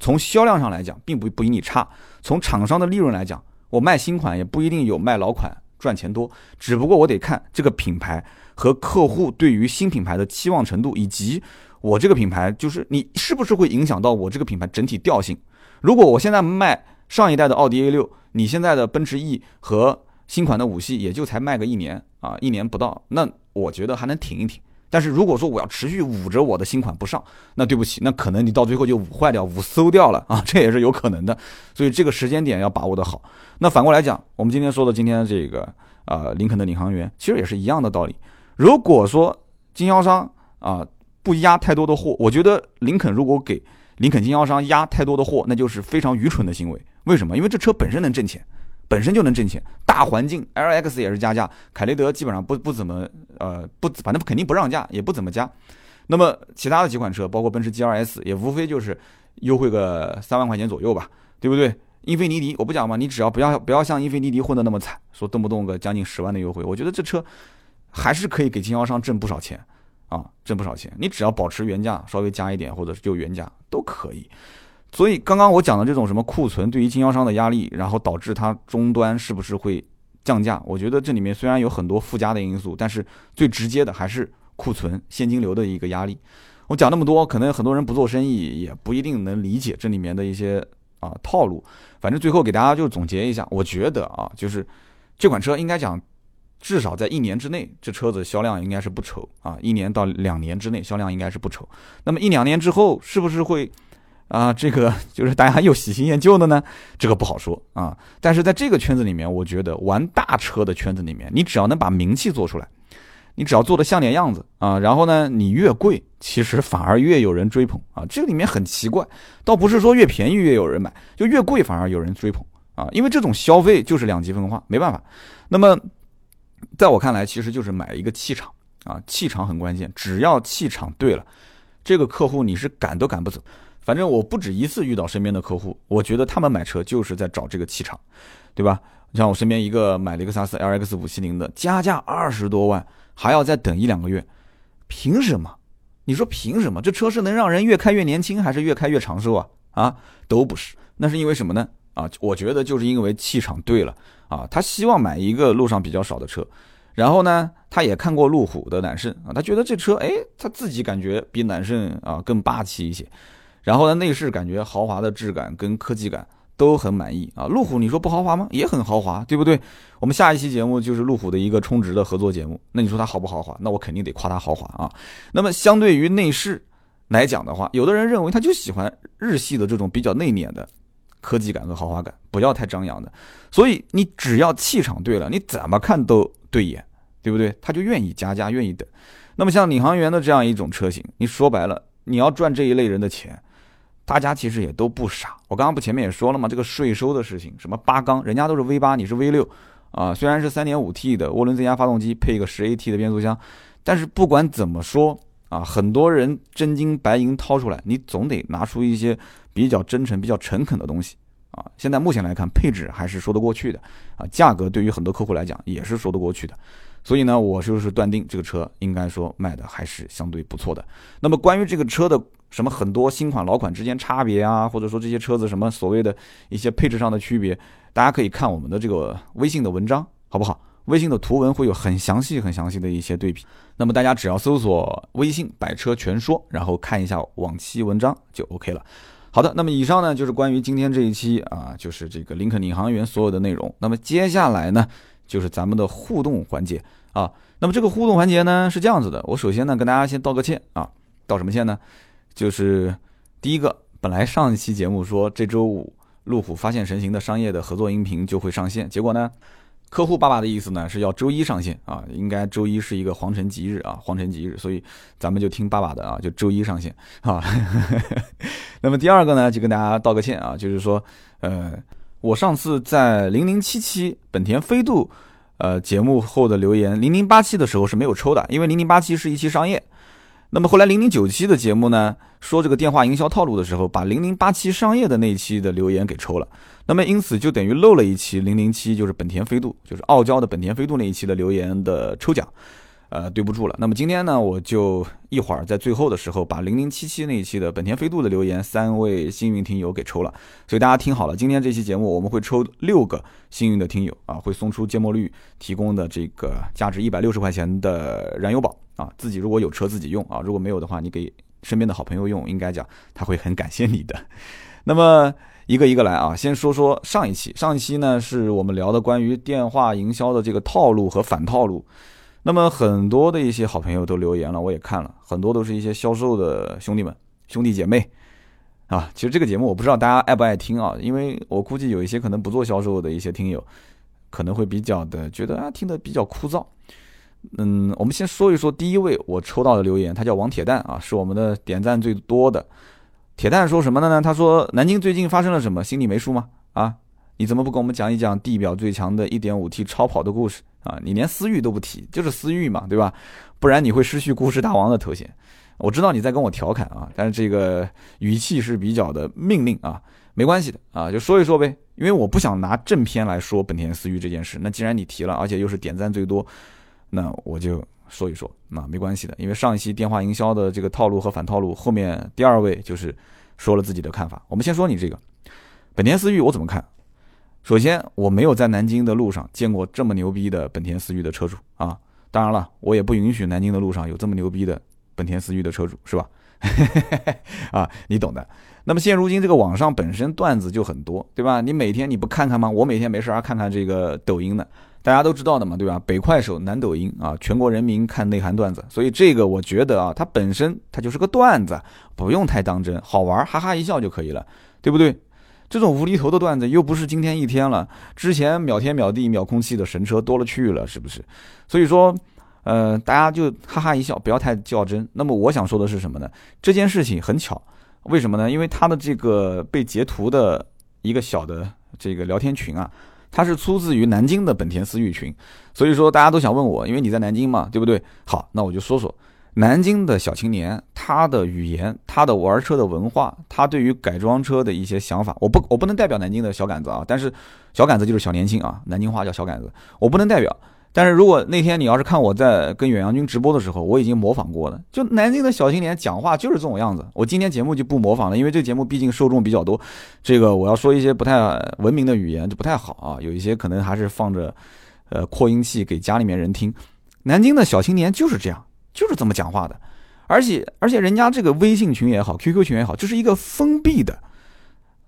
从销量上来讲，并不不比你差；从厂商的利润来讲。我卖新款也不一定有卖老款赚钱多，只不过我得看这个品牌和客户对于新品牌的期望程度，以及我这个品牌就是你是不是会影响到我这个品牌整体调性。如果我现在卖上一代的奥迪 A 六，你现在的奔驰 E 和新款的五系也就才卖个一年啊，一年不到，那我觉得还能挺一挺。但是如果说我要持续捂着我的新款不上，那对不起，那可能你到最后就捂坏掉、捂馊掉了 啊，这也是有可能的。所以这个时间点要把握的好。那反过来讲，我们今天说的今天这个啊，林肯的领航员其实也是一样的道理。如果说经销商啊不压太多的货，我觉得林肯如果给林肯经销商压太多的货，那就是非常愚蠢的行为。为什么？因为这车本身能挣钱。本身就能挣钱，大环境，L X 也是加价，凯雷德基本上不不怎么，呃，不，反正肯定不让价，也不怎么加。那么其他的几款车，包括奔驰 G R S，也无非就是优惠个三万块钱左右吧，对不对？英菲尼迪，我不讲嘛，你只要不要不要像英菲尼迪混的那么惨，说动不动个将近十万的优惠，我觉得这车还是可以给经销商挣不少钱啊，挣不少钱。你只要保持原价，稍微加一点，或者是就原价都可以。所以刚刚我讲的这种什么库存对于经销商的压力，然后导致它终端是不是会降价？我觉得这里面虽然有很多附加的因素，但是最直接的还是库存现金流的一个压力。我讲那么多，可能很多人不做生意也不一定能理解这里面的一些啊套路。反正最后给大家就总结一下，我觉得啊，就是这款车应该讲至少在一年之内，这车子销量应该是不愁啊，一年到两年之内销量应该是不愁。那么一两年之后是不是会？啊，这个 就是大家又喜新厌旧的呢，这个不好说啊。但是在这个圈子里面，我觉得玩大车的圈子里面，你只要能把名气做出来，你只要做的像点样子啊，然后呢，你越贵，其实反而越有人追捧啊。这里面很奇怪，倒不是说越便宜越有人买，就越贵反而有人追捧啊。因为这种消费就是两极分化，没办法。那么，在我看来，其实就是买一个气场啊，气场很关键，只要气场对了，这个客户你是赶都赶不走。反正我不止一次遇到身边的客户，我觉得他们买车就是在找这个气场，对吧？像我身边一个买雷克萨斯 LX 五七零的，加价二十多万，还要再等一两个月，凭什么？你说凭什么？这车是能让人越开越年轻，还是越开越长寿啊？啊，都不是，那是因为什么呢？啊，我觉得就是因为气场对了啊。他希望买一个路上比较少的车，然后呢，他也看过路虎的揽胜啊，他觉得这车，哎，他自己感觉比揽胜啊更霸气一些。然后呢，内饰感觉豪华的质感跟科技感都很满意啊。路虎你说不豪华吗？也很豪华，对不对？我们下一期节目就是路虎的一个充值的合作节目。那你说它豪不豪华？那我肯定得夸它豪华啊。那么相对于内饰来讲的话，有的人认为他就喜欢日系的这种比较内敛的科技感和豪华感，不要太张扬的。所以你只要气场对了，你怎么看都对眼，对不对？他就愿意加价，愿意等。那么像领航员的这样一种车型，你说白了，你要赚这一类人的钱。大家其实也都不傻，我刚刚不前面也说了吗？这个税收的事情，什么八缸，人家都是 V 八，你是 V 六，啊，虽然是三点五 T 的涡轮增压发动机配一个十 AT 的变速箱，但是不管怎么说啊，很多人真金白银掏出来，你总得拿出一些比较真诚、比较诚恳的东西啊。现在目前来看，配置还是说得过去的啊，价格对于很多客户来讲也是说得过去的。所以呢，我就是断定这个车应该说卖的还是相对不错的。那么关于这个车的什么很多新款老款之间差别啊，或者说这些车子什么所谓的一些配置上的区别，大家可以看我们的这个微信的文章，好不好？微信的图文会有很详细、很详细的一些对比。那么大家只要搜索微信“百车全说”，然后看一下往期文章就 OK 了。好的，那么以上呢就是关于今天这一期啊，就是这个林肯领航员所有的内容。那么接下来呢？就是咱们的互动环节啊，那么这个互动环节呢是这样子的，我首先呢跟大家先道个歉啊，道什么歉呢？就是第一个，本来上一期节目说这周五路虎发现神行的商业的合作音频就会上线。结果呢，客户爸爸的意思呢是要周一上线啊，应该周一是一个皇城吉日啊，皇城吉日，所以咱们就听爸爸的啊，就周一上线啊。那么第二个呢，就跟大家道个歉啊，就是说，呃，我上次在零零七七本田飞度呃节目后的留言，零零八七的时候是没有抽的，因为零零八七是一期商业。那么后来零零九期的节目呢，说这个电话营销套路的时候，把零零八七商业的那一期的留言给抽了。那么因此就等于漏了一期零零七，就是本田飞度，就是傲娇的本田飞度那一期的留言的抽奖，呃，对不住了。那么今天呢，我就一会儿在最后的时候把零零七七那一期的本田飞度的留言三位幸运听友给抽了。所以大家听好了，今天这期节目我们会抽六个幸运的听友啊，会送出芥末绿提供的这个价值一百六十块钱的燃油宝。啊，自己如果有车自己用啊，如果没有的话，你给身边的好朋友用，应该讲他会很感谢你的。那么一个一个来啊，先说说上一期，上一期呢是我们聊的关于电话营销的这个套路和反套路。那么很多的一些好朋友都留言了，我也看了很多都是一些销售的兄弟们、兄弟姐妹啊。其实这个节目我不知道大家爱不爱听啊，因为我估计有一些可能不做销售的一些听友可能会比较的觉得啊听得比较枯燥。嗯，我们先说一说第一位我抽到的留言，他叫王铁蛋啊，是我们的点赞最多的。铁蛋说什么的呢？他说南京最近发生了什么？心里没数吗？啊，你怎么不跟我们讲一讲地表最强的 1.5T 超跑的故事啊？你连思域都不提，就是思域嘛，对吧？不然你会失去故事大王的头衔。我知道你在跟我调侃啊，但是这个语气是比较的命令啊，没关系的啊，就说一说呗，因为我不想拿正片来说本田思域这件事。那既然你提了，而且又是点赞最多。那我就说一说，那没关系的，因为上一期电话营销的这个套路和反套路，后面第二位就是说了自己的看法。我们先说你这个本田思域，我怎么看？首先，我没有在南京的路上见过这么牛逼的本田思域的车主啊。当然了，我也不允许南京的路上有这么牛逼的本田思域的车主，是吧？啊，你懂的。那么现如今这个网上本身段子就很多，对吧？你每天你不看看吗？我每天没事儿看看这个抖音的。大家都知道的嘛，对吧？北快手、南抖音啊，全国人民看内涵段子，所以这个我觉得啊，它本身它就是个段子，不用太当真，好玩，哈哈一笑就可以了，对不对？这种无厘头的段子又不是今天一天了，之前秒天秒地秒空气的神车多了去了，是不是？所以说，呃，大家就哈哈一笑，不要太较真。那么我想说的是什么呢？这件事情很巧，为什么呢？因为他的这个被截图的一个小的这个聊天群啊。它是出自于南京的本田思域群，所以说大家都想问我，因为你在南京嘛，对不对？好，那我就说说南京的小青年，他的语言，他的玩车的文化，他对于改装车的一些想法，我不我不能代表南京的小杆子啊，但是小杆子就是小年轻啊，南京话叫小杆子，我不能代表。但是如果那天你要是看我在跟远洋军直播的时候，我已经模仿过了。就南京的小青年讲话就是这种样子。我今天节目就不模仿了，因为这节目毕竟受众比较多，这个我要说一些不太文明的语言就不太好啊。有一些可能还是放着，呃，扩音器给家里面人听。南京的小青年就是这样，就是这么讲话的。而且而且人家这个微信群也好，QQ 群也好，就是一个封闭的。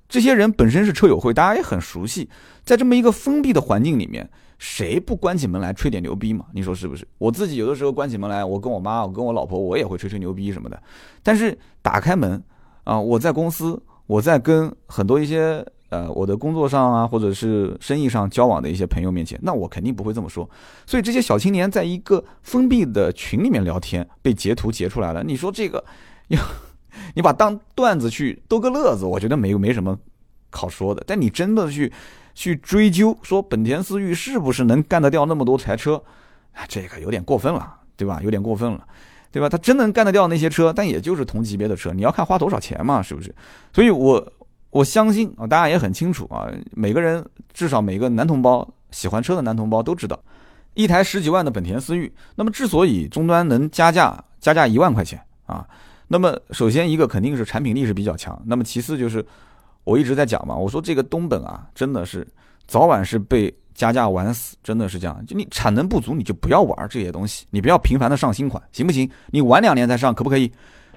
这些人本身是车友会，大家也很熟悉，在这么一个封闭的环境里面。谁不关起门来吹点牛逼嘛？你说是不是？我自己有的时候关起门来，我跟我妈，我跟我老婆，我也会吹吹牛逼什么的。但是打开门啊，我在公司，我在跟很多一些呃我的工作上啊，或者是生意上交往的一些朋友面前，那我肯定不会这么说。所以这些小青年在一个封闭的群里面聊天，被截图截出来了。你说这个，你 你把当段子去逗个乐子，我觉得没没什么好说的。但你真的去。去追究说本田思域是不是能干得掉那么多台车，这个有点过分了，对吧？有点过分了，对吧？他真能干得掉那些车，但也就是同级别的车，你要看花多少钱嘛，是不是？所以我我相信啊，大家也很清楚啊，每个人至少每个男同胞喜欢车的男同胞都知道，一台十几万的本田思域，那么之所以终端能加价加价一万块钱啊，那么首先一个肯定是产品力是比较强，那么其次就是。我一直在讲嘛，我说这个东本啊，真的是早晚是被加价玩死，真的是这样。就你产能不足，你就不要玩这些东西，你不要频繁的上新款，行不行？你晚两年再上，可不可以？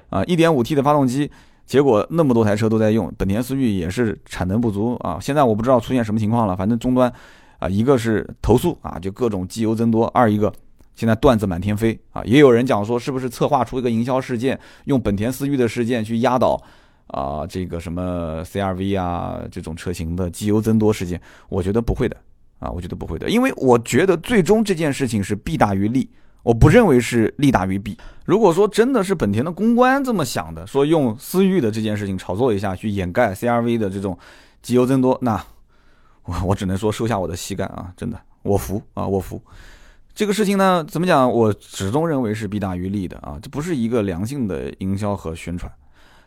啊，一点五 T 的发动机，结果那么多台车都在用，本田思域也是产能不足啊。现在我不知道出现什么情况了，反正终端啊，一个是投诉啊，就各种机油增多；二一个现在段子满天飞啊，也有人讲说是不是策划出一个营销事件，用本田思域的事件去压倒。啊，这个什么 CRV 啊这种车型的机油增多事件，我觉得不会的啊，我觉得不会的，因为我觉得最终这件事情是弊大于利，我不认为是利大于弊。如果说真的是本田的公关这么想的，说用思域的这件事情炒作一下去掩盖 CRV 的这种机油增多，那我我只能说收下我的膝盖啊，真的我服啊，我服。这个事情呢，怎么讲？我始终认为是弊大于利的啊，这不是一个良性的营销和宣传。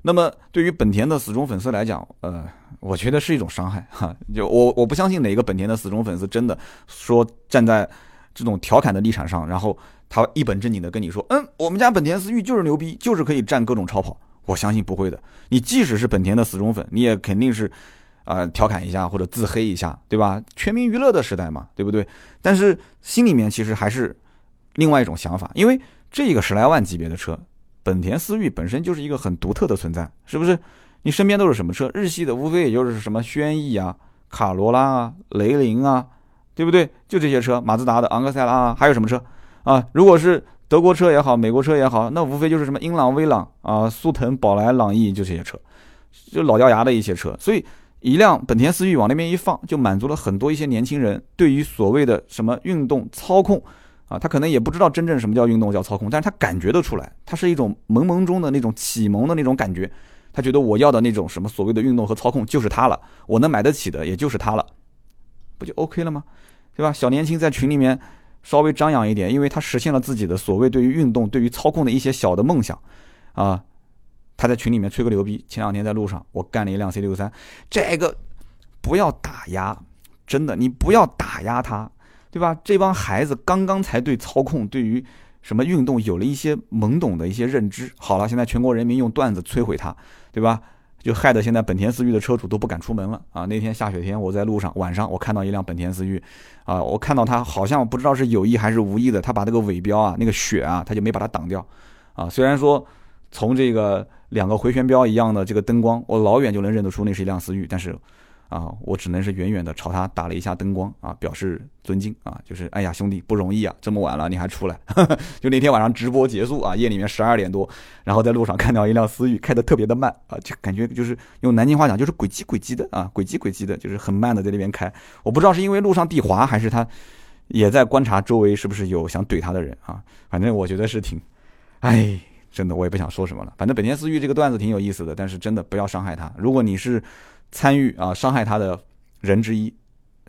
那么对于本田的死忠粉丝来讲，呃，我觉得是一种伤害哈。就我我不相信哪个本田的死忠粉丝真的说站在这种调侃的立场上，然后他一本正经的跟你说，嗯，我们家本田思域就是牛逼，就是可以占各种超跑。我相信不会的。你即使是本田的死忠粉，你也肯定是。啊，调侃一下或者自黑一下，对吧？全民娱乐的时代嘛，对不对？但是心里面其实还是另外一种想法，因为这个十来万级别的车，本田思域本身就是一个很独特的存在，是不是？你身边都是什么车？日系的无非也就是什么轩逸啊、卡罗拉啊、雷凌啊，对不对？就这些车，马自达的昂克赛拉啊，还有什么车啊？如果是德国车也好，美国车也好，那无非就是什么英朗、威朗啊、速腾、宝来、朗逸，就这些车，就老掉牙的一些车，所以。一辆本田思域往那边一放，就满足了很多一些年轻人对于所谓的什么运动操控啊，他可能也不知道真正什么叫运动叫操控，但是他感觉得出来，它是一种朦朦中的那种启蒙的那种感觉，他觉得我要的那种什么所谓的运动和操控就是它了，我能买得起的也就是它了，不就 OK 了吗？对吧？小年轻在群里面稍微张扬一点，因为他实现了自己的所谓对于运动、对于操控的一些小的梦想，啊。他在群里面吹个牛逼，前两天在路上我干了一辆 C 六三，这个不要打压，真的你不要打压他，对吧？这帮孩子刚刚才对操控、对于什么运动有了一些懵懂的一些认知，好了，现在全国人民用段子摧毁他，对吧？就害得现在本田思域的车主都不敢出门了啊！那天下雪天，我在路上晚上我看到一辆本田思域，啊，我看到他好像不知道是有意还是无意的，他把那个尾标啊，那个雪啊，他就没把它挡掉，啊，虽然说从这个。两个回旋镖一样的这个灯光，我老远就能认得出那是一辆思域，但是，啊，我只能是远远的朝他打了一下灯光啊，表示尊敬啊，就是哎呀兄弟不容易啊，这么晚了你还出来，就那天晚上直播结束啊，夜里面十二点多，然后在路上看到一辆思域开的特别的慢啊，就感觉就是用南京话讲就是鬼机鬼机的啊，鬼机鬼机的，就是很慢的在那边开，我不知道是因为路上地滑还是他也在观察周围是不是有想怼他的人啊，反正我觉得是挺，哎。真的，我也不想说什么了。反正本田思域这个段子挺有意思的，但是真的不要伤害他。如果你是参与啊伤害他的人之一，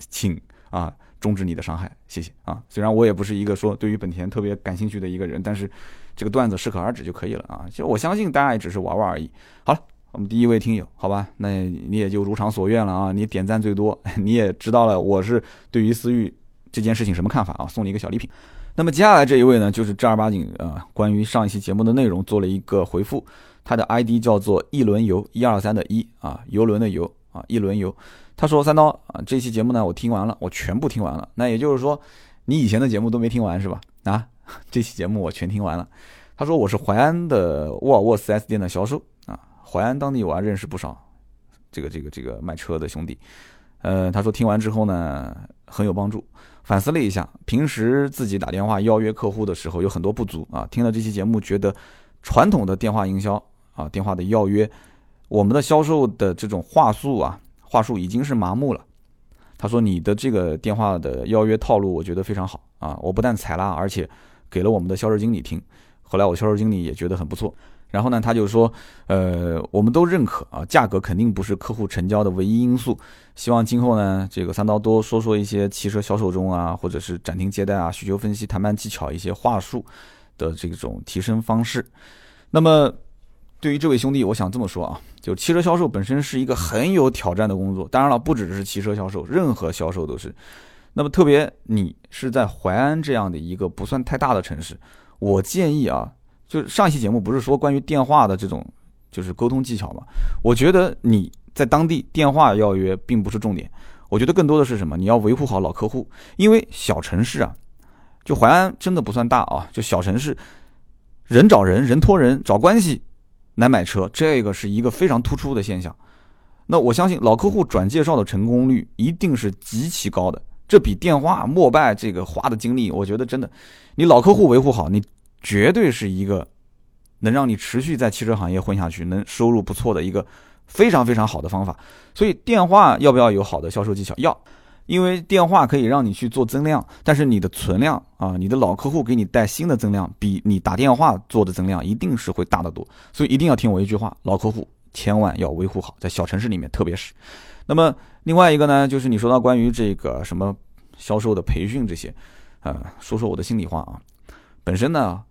请啊终止你的伤害，谢谢啊。虽然我也不是一个说对于本田特别感兴趣的一个人，但是这个段子适可而止就可以了啊。其实我相信大家也只是玩玩而已。好了，我们第一位听友，好吧，那你也就如偿所愿了啊。你点赞最多，你也知道了我是对于思域这件事情什么看法啊，送你一个小礼品。那么接下来这一位呢，就是正儿八经啊，关于上一期节目的内容做了一个回复。他的 ID 叫做一轮游一二三的一啊，游轮的游啊，一轮游。他说：“三刀啊，这期节目呢，我听完了，我全部听完了。那也就是说，你以前的节目都没听完是吧？啊，这期节目我全听完了。”他说：“我是淮安的沃尔沃 4S 店的销售啊，淮安当地我还认识不少这个这个这个卖车的兄弟。呃，他说听完之后呢，很有帮助。”反思了一下，平时自己打电话邀约客户的时候有很多不足啊。听了这期节目，觉得传统的电话营销啊，电话的邀约，我们的销售的这种话术啊，话术已经是麻木了。他说你的这个电话的邀约套路，我觉得非常好啊。我不但采纳，而且给了我们的销售经理听。后来我销售经理也觉得很不错。然后呢，他就说，呃，我们都认可啊，价格肯定不是客户成交的唯一因素。希望今后呢，这个三刀多说说一些汽车销售中啊，或者是展厅接待啊、需求分析、谈判技巧一些话术的这种提升方式。那么，对于这位兄弟，我想这么说啊，就汽车销售本身是一个很有挑战的工作。当然了，不只是汽车销售，任何销售都是。那么，特别你是在淮安这样的一个不算太大的城市，我建议啊。就上一期节目不是说关于电话的这种就是沟通技巧嘛？我觉得你在当地电话邀约并不是重点，我觉得更多的是什么？你要维护好老客户，因为小城市啊，就淮安真的不算大啊，就小城市，人找人人托人找关系来买车，这个是一个非常突出的现象。那我相信老客户转介绍的成功率一定是极其高的，这比电话陌拜这个花的精力，我觉得真的，你老客户维护好你。绝对是一个能让你持续在汽车行业混下去，能收入不错的一个非常非常好的方法。所以电话要不要有好的销售技巧？要，因为电话可以让你去做增量，但是你的存量啊，你的老客户给你带新的增量，比你打电话做的增量一定是会大得多。所以一定要听我一句话，老客户千万要维护好，在小城市里面特别是。那么另外一个呢，就是你说到关于这个什么销售的培训这些，呃，说说我的心里话啊。本身呢，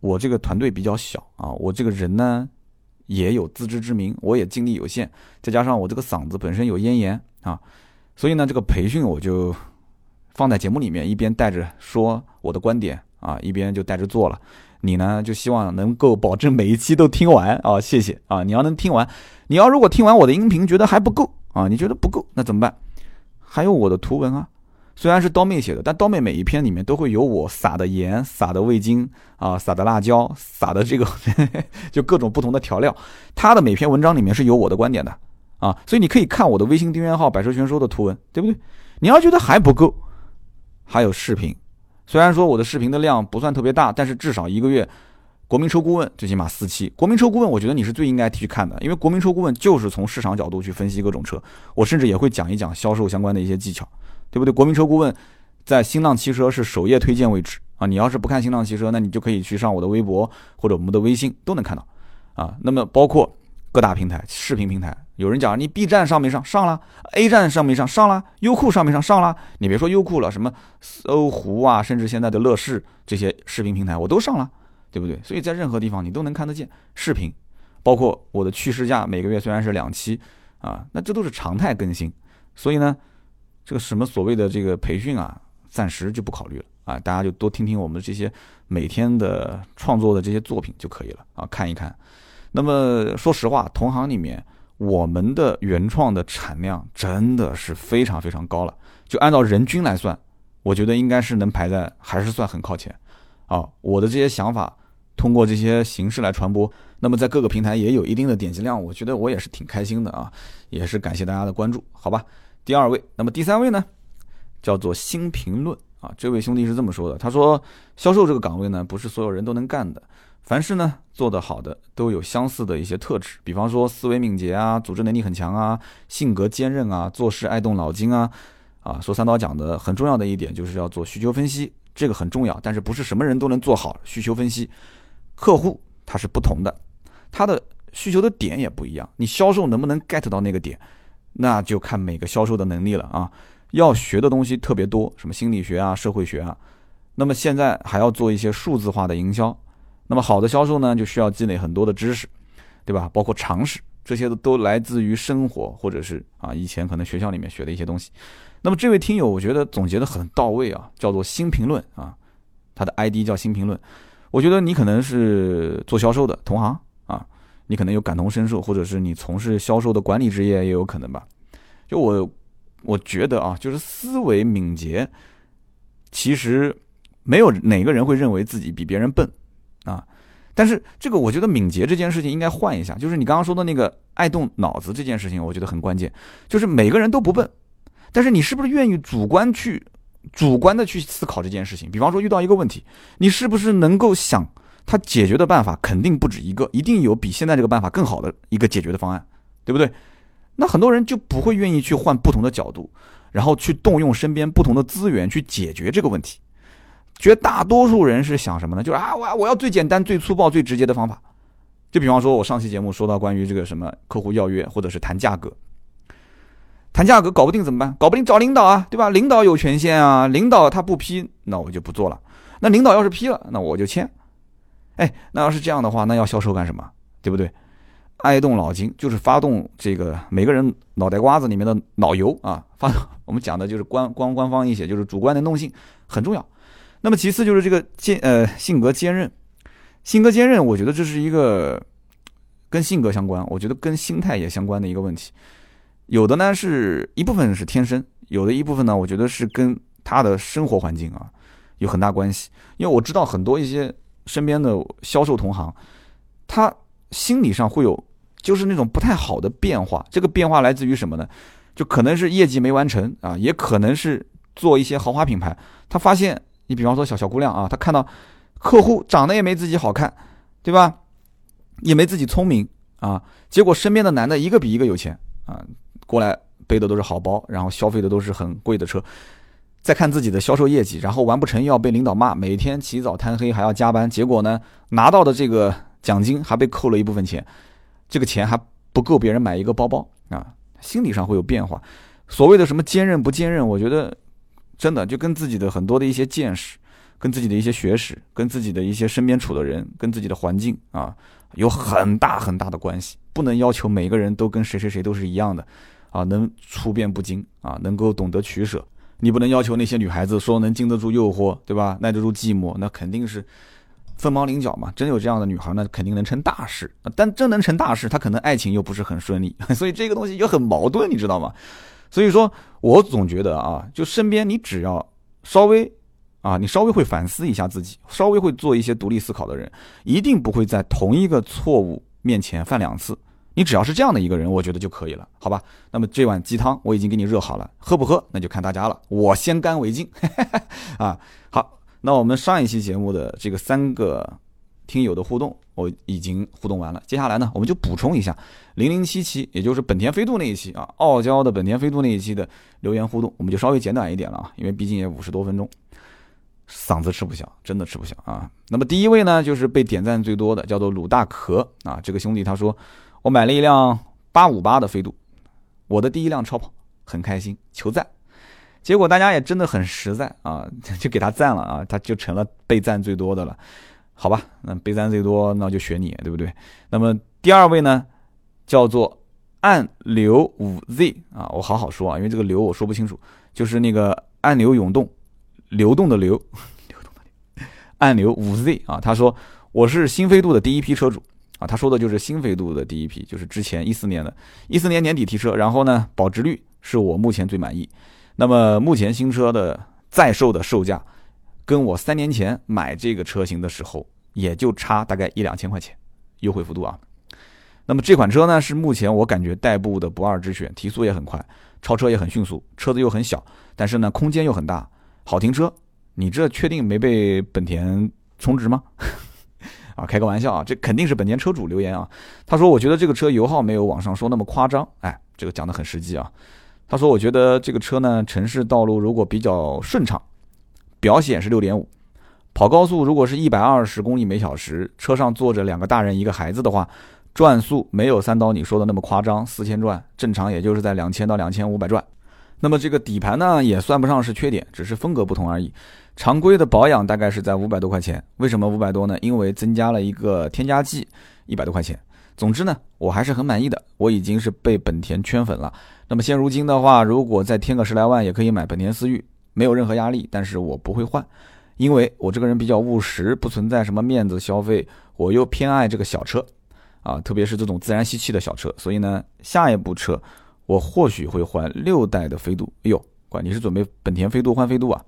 我这个团队比较小啊，我这个人呢也有自知之明，我也精力有限，再加上我这个嗓子本身有咽炎啊，所以呢，这个培训我就放在节目里面，一边带着说我的观点啊，一边就带着做了。你呢，就希望能够保证每一期都听完啊，谢谢啊。你要能听完，你要如果听完我的音频觉得还不够。啊，你觉得不够，那怎么办？还有我的图文啊，虽然是刀妹写的，但刀妹每一篇里面都会有我撒的盐、撒的味精啊、撒的辣椒、撒的这个，就各种不同的调料。她的每篇文章里面是有我的观点的啊，所以你可以看我的微信订阅号“百车全说”的图文，对不对？你要觉得还不够，还有视频。虽然说我的视频的量不算特别大，但是至少一个月。国民车顾问最起码四期，国民车顾问我觉得你是最应该去看的，因为国民车顾问就是从市场角度去分析各种车，我甚至也会讲一讲销售相关的一些技巧，对不对？国民车顾问在新浪汽车是首页推荐位置啊，你要是不看新浪汽车，那你就可以去上我的微博或者我们的微信都能看到啊。那么包括各大平台视频平台，有人讲你 B 站上没上？上了，A 站上没上？上了，优酷上没上？上了。你别说优酷了，什么搜狐啊，甚至现在的乐视这些视频平台我都上了。对不对？所以在任何地方你都能看得见视频，包括我的去试驾，每个月虽然是两期啊，那这都是常态更新。所以呢，这个什么所谓的这个培训啊，暂时就不考虑了啊，大家就多听听我们这些每天的创作的这些作品就可以了啊，看一看。那么说实话，同行里面我们的原创的产量真的是非常非常高了，就按照人均来算，我觉得应该是能排在还是算很靠前啊。我的这些想法。通过这些形式来传播，那么在各个平台也有一定的点击量，我觉得我也是挺开心的啊，也是感谢大家的关注，好吧。第二位，那么第三位呢，叫做新评论啊，这位兄弟是这么说的，他说销售这个岗位呢，不是所有人都能干的，凡是呢做得好的都有相似的一些特质，比方说思维敏捷啊，组织能力很强啊，性格坚韧啊，做事爱动脑筋啊，啊，说三刀讲的很重要的一点就是要做需求分析，这个很重要，但是不是什么人都能做好需求分析。客户他是不同的，他的需求的点也不一样。你销售能不能 get 到那个点，那就看每个销售的能力了啊。要学的东西特别多，什么心理学啊、社会学啊。那么现在还要做一些数字化的营销。那么好的销售呢，就需要积累很多的知识，对吧？包括常识，这些都来自于生活，或者是啊以前可能学校里面学的一些东西。那么这位听友，我觉得总结的很到位啊，叫做新评论啊，他的 ID 叫新评论。我觉得你可能是做销售的同行啊，你可能有感同身受，或者是你从事销售的管理职业也有可能吧。就我，我觉得啊，就是思维敏捷，其实没有哪个人会认为自己比别人笨。但是这个我觉得敏捷这件事情应该换一下，就是你刚刚说的那个爱动脑子这件事情，我觉得很关键。就是每个人都不笨，但是你是不是愿意主观去？主观的去思考这件事情，比方说遇到一个问题，你是不是能够想他解决的办法？肯定不止一个，一定有比现在这个办法更好的一个解决的方案，对不对？那很多人就不会愿意去换不同的角度，然后去动用身边不同的资源去解决这个问题。绝大多数人是想什么呢？就是啊，我我要最简单、最粗暴、最直接的方法。就比方说，我上期节目说到关于这个什么客户要约或者是谈价格。谈价格搞不定怎么办？搞不定找领导啊，对吧？领导有权限啊，领导他不批，那我就不做了。那领导要是批了，那我就签。哎，那要是这样的话，那要销售干什么？对不对？爱动脑筋就是发动这个每个人脑袋瓜子里面的脑油啊。发动我们讲的就是官官官方一些，就是主观能动性很重要。那么其次就是这个坚呃性格坚韧，性格坚韧，我觉得这是一个跟性格相关，我觉得跟心态也相关的一个问题。有的呢是一部分是天生，有的一部分呢，我觉得是跟他的生活环境啊有很大关系。因为我知道很多一些身边的销售同行，他心理上会有就是那种不太好的变化。这个变化来自于什么呢？就可能是业绩没完成啊，也可能是做一些豪华品牌，他发现你比方说小小姑娘啊，她看到客户长得也没自己好看，对吧？也没自己聪明啊，结果身边的男的一个比一个有钱啊，过来背的都是好包，然后消费的都是很贵的车，再看自己的销售业绩，然后完不成又要被领导骂，每天起早贪黑还要加班，结果呢拿到的这个奖金还被扣了一部分钱，这个钱还不够别人买一个包包啊，心理上会有变化。所谓的什么坚韧不坚韧，我觉得真的就跟自己的很多的一些见识。跟自己的一些学识，跟自己的一些身边处的人，跟自己的环境啊，有很大很大的关系。不能要求每个人都跟谁谁谁都是一样的，啊，能处变不惊啊，能够懂得取舍。你不能要求那些女孩子说能经得住诱惑，对吧？耐得住寂寞，那肯定是凤毛麟角嘛。真有这样的女孩，那肯定能成大事。但真能成大事，她可能爱情又不是很顺利，所以这个东西就很矛盾，你知道吗？所以说我总觉得啊，就身边你只要稍微。啊，你稍微会反思一下自己，稍微会做一些独立思考的人，一定不会在同一个错误面前犯两次。你只要是这样的一个人，我觉得就可以了，好吧？那么这碗鸡汤我已经给你热好了，喝不喝那就看大家了。我先干为敬。啊，好，那我们上一期节目的这个三个听友的互动，我已经互动完了。接下来呢，我们就补充一下零零七期，也就是本田飞度那一期啊，傲娇的本田飞度那一期的留言互动，我们就稍微简短一点了啊，因为毕竟也五十多分钟。嗓子吃不消，真的吃不消啊！那么第一位呢，就是被点赞最多的，叫做鲁大壳啊。这个兄弟他说，我买了一辆八五八的飞度，我的第一辆超跑，很开心，求赞。结果大家也真的很实在啊，就给他赞了啊，他就成了被赞最多的了。好吧，那被赞最多，那就选你，对不对？那么第二位呢，叫做暗流五 Z 啊，我好好说啊，因为这个流我说不清楚，就是那个暗流涌动。流动的流，流动的流，暗流五 Z 啊，他说我是新飞度的第一批车主啊，他说的就是新飞度的第一批，就是之前一四年的，一四年年底提车，然后呢，保值率是我目前最满意。那么目前新车的在售的售价，跟我三年前买这个车型的时候，也就差大概一两千块钱优惠幅度啊。那么这款车呢，是目前我感觉代步的不二之选，提速也很快，超车也很迅速，车子又很小，但是呢，空间又很大。好停车，你这确定没被本田充值吗？啊，开个玩笑啊，这肯定是本田车主留言啊。他说：“我觉得这个车油耗没有网上说那么夸张。”哎，这个讲的很实际啊。他说：“我觉得这个车呢，城市道路如果比较顺畅，表显是六点五，跑高速如果是一百二十公里每小时，车上坐着两个大人一个孩子的话，转速没有三刀你说的那么夸张，四千转正常也就是在两千到两千五百转。”那么这个底盘呢，也算不上是缺点，只是风格不同而已。常规的保养大概是在五百多块钱。为什么五百多呢？因为增加了一个添加剂，一百多块钱。总之呢，我还是很满意的。我已经是被本田圈粉了。那么现如今的话，如果再添个十来万，也可以买本田思域，没有任何压力。但是我不会换，因为我这个人比较务实，不存在什么面子消费。我又偏爱这个小车，啊，特别是这种自然吸气的小车。所以呢，下一部车。我或许会换六代的飞度，哎呦，管你是准备本田飞度换飞度啊？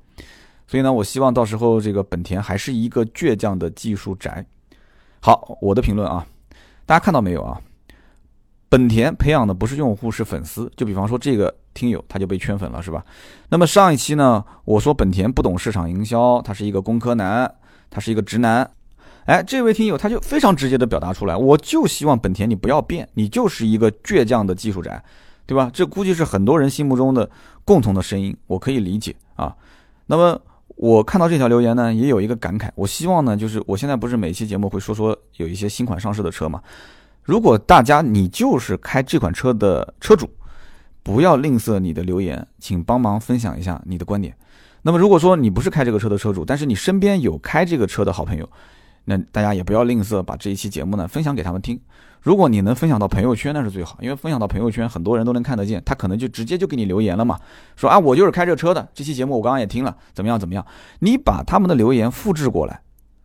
所以呢，我希望到时候这个本田还是一个倔强的技术宅。好，我的评论啊，大家看到没有啊？本田培养的不是用户，是粉丝。就比方说这个听友，他就被圈粉了，是吧？那么上一期呢，我说本田不懂市场营销，他是一个工科男，他是一个直男。哎，这位听友他就非常直接的表达出来，我就希望本田你不要变，你就是一个倔强的技术宅。对吧？这估计是很多人心目中的共同的声音，我可以理解啊。那么我看到这条留言呢，也有一个感慨。我希望呢，就是我现在不是每期节目会说说有一些新款上市的车嘛？如果大家你就是开这款车的车主，不要吝啬你的留言，请帮忙分享一下你的观点。那么如果说你不是开这个车的车主，但是你身边有开这个车的好朋友，那大家也不要吝啬把这一期节目呢分享给他们听。如果你能分享到朋友圈，那是最好，因为分享到朋友圈，很多人都能看得见，他可能就直接就给你留言了嘛，说啊，我就是开这车的，这期节目我刚刚也听了，怎么样怎么样？你把他们的留言复制过来，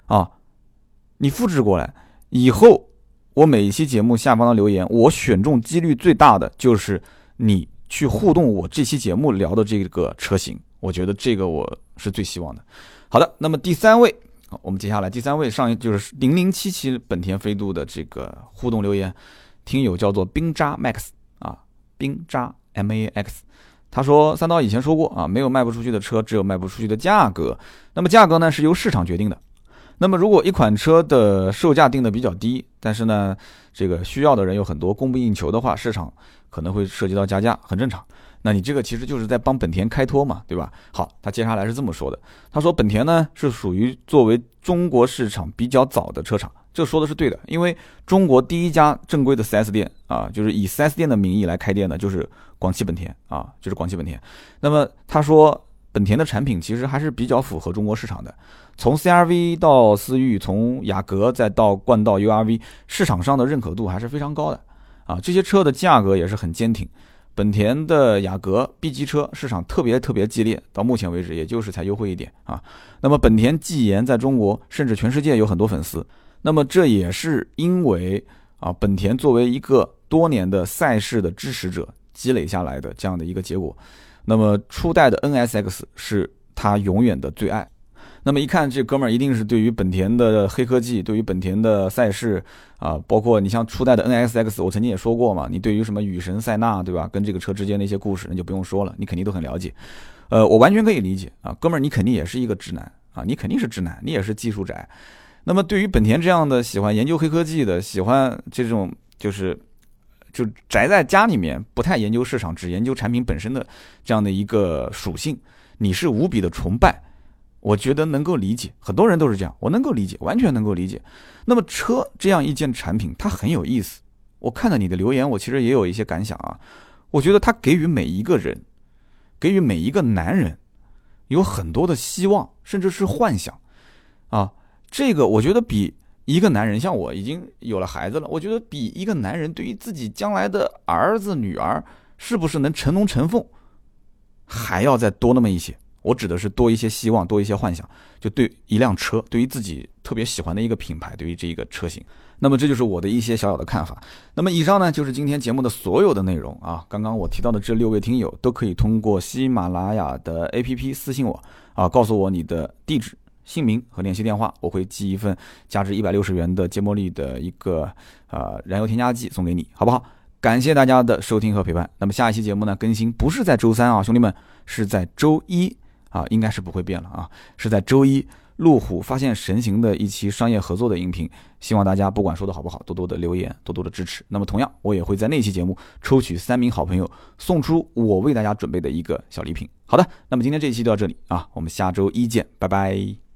啊，你复制过来以后，我每一期节目下方的留言，我选中几率最大的就是你去互动我这期节目聊的这个车型，我觉得这个我是最希望的。好的，那么第三位。我们接下来第三位上一就是零零七七本田飞度的这个互动留言，听友叫做冰渣 Max 啊，冰渣 M A X，他说三刀以前说过啊，没有卖不出去的车，只有卖不出去的价格。那么价格呢是由市场决定的。那么如果一款车的售价定的比较低，但是呢，这个需要的人有很多，供不应求的话，市场可能会涉及到加价，很正常。那你这个其实就是在帮本田开脱嘛，对吧？好，他接下来是这么说的，他说本田呢是属于作为中国市场比较早的车厂，这说的是对的，因为中国第一家正规的 4S 店啊，就是以 4S 店的名义来开店的，就是广汽本田啊，就是广汽本田。那么他说本田的产品其实还是比较符合中国市场的，从 CRV 到思域，从雅阁再到冠道 URV，市场上的认可度还是非常高的啊，这些车的价格也是很坚挺。本田的雅阁 B 级车市场特别特别激烈，到目前为止也就是才优惠一点啊。那么本田技研在中国甚至全世界有很多粉丝，那么这也是因为啊本田作为一个多年的赛事的支持者积累下来的这样的一个结果。那么初代的 NSX 是他永远的最爱。那么一看这哥们儿一定是对于本田的黑科技，对于本田的赛事啊，包括你像初代的 NSX，我曾经也说过嘛，你对于什么雨神塞纳，对吧？跟这个车之间的一些故事，那就不用说了，你肯定都很了解。呃，我完全可以理解啊，哥们儿，你肯定也是一个直男啊，你肯定是直男，你也是技术宅。那么对于本田这样的喜欢研究黑科技的，喜欢这种就是就宅在家里面，不太研究市场，只研究产品本身的这样的一个属性，你是无比的崇拜。我觉得能够理解，很多人都是这样，我能够理解，完全能够理解。那么车这样一件产品，它很有意思。我看到你的留言，我其实也有一些感想啊。我觉得它给予每一个人，给予每一个男人，有很多的希望，甚至是幻想啊。这个我觉得比一个男人，像我已经有了孩子了，我觉得比一个男人对于自己将来的儿子女儿是不是能成龙成凤，还要再多那么一些。我指的是多一些希望，多一些幻想，就对一辆车，对于自己特别喜欢的一个品牌，对于这一个车型，那么这就是我的一些小小的看法。那么以上呢，就是今天节目的所有的内容啊。刚刚我提到的这六位听友都可以通过喜马拉雅的 APP 私信我啊，告诉我你的地址、姓名和联系电话，我会寄一份价值一百六十元的芥末力的一个呃燃油添加剂送给你，好不好？感谢大家的收听和陪伴。那么下一期节目呢，更新不是在周三啊，兄弟们，是在周一。啊，应该是不会变了啊！是在周一，路虎发现神行的一期商业合作的音频，希望大家不管说的好不好，多多的留言，多多的支持。那么同样，我也会在那期节目抽取三名好朋友，送出我为大家准备的一个小礼品。好的，那么今天这一期就到这里啊，我们下周一见，拜拜。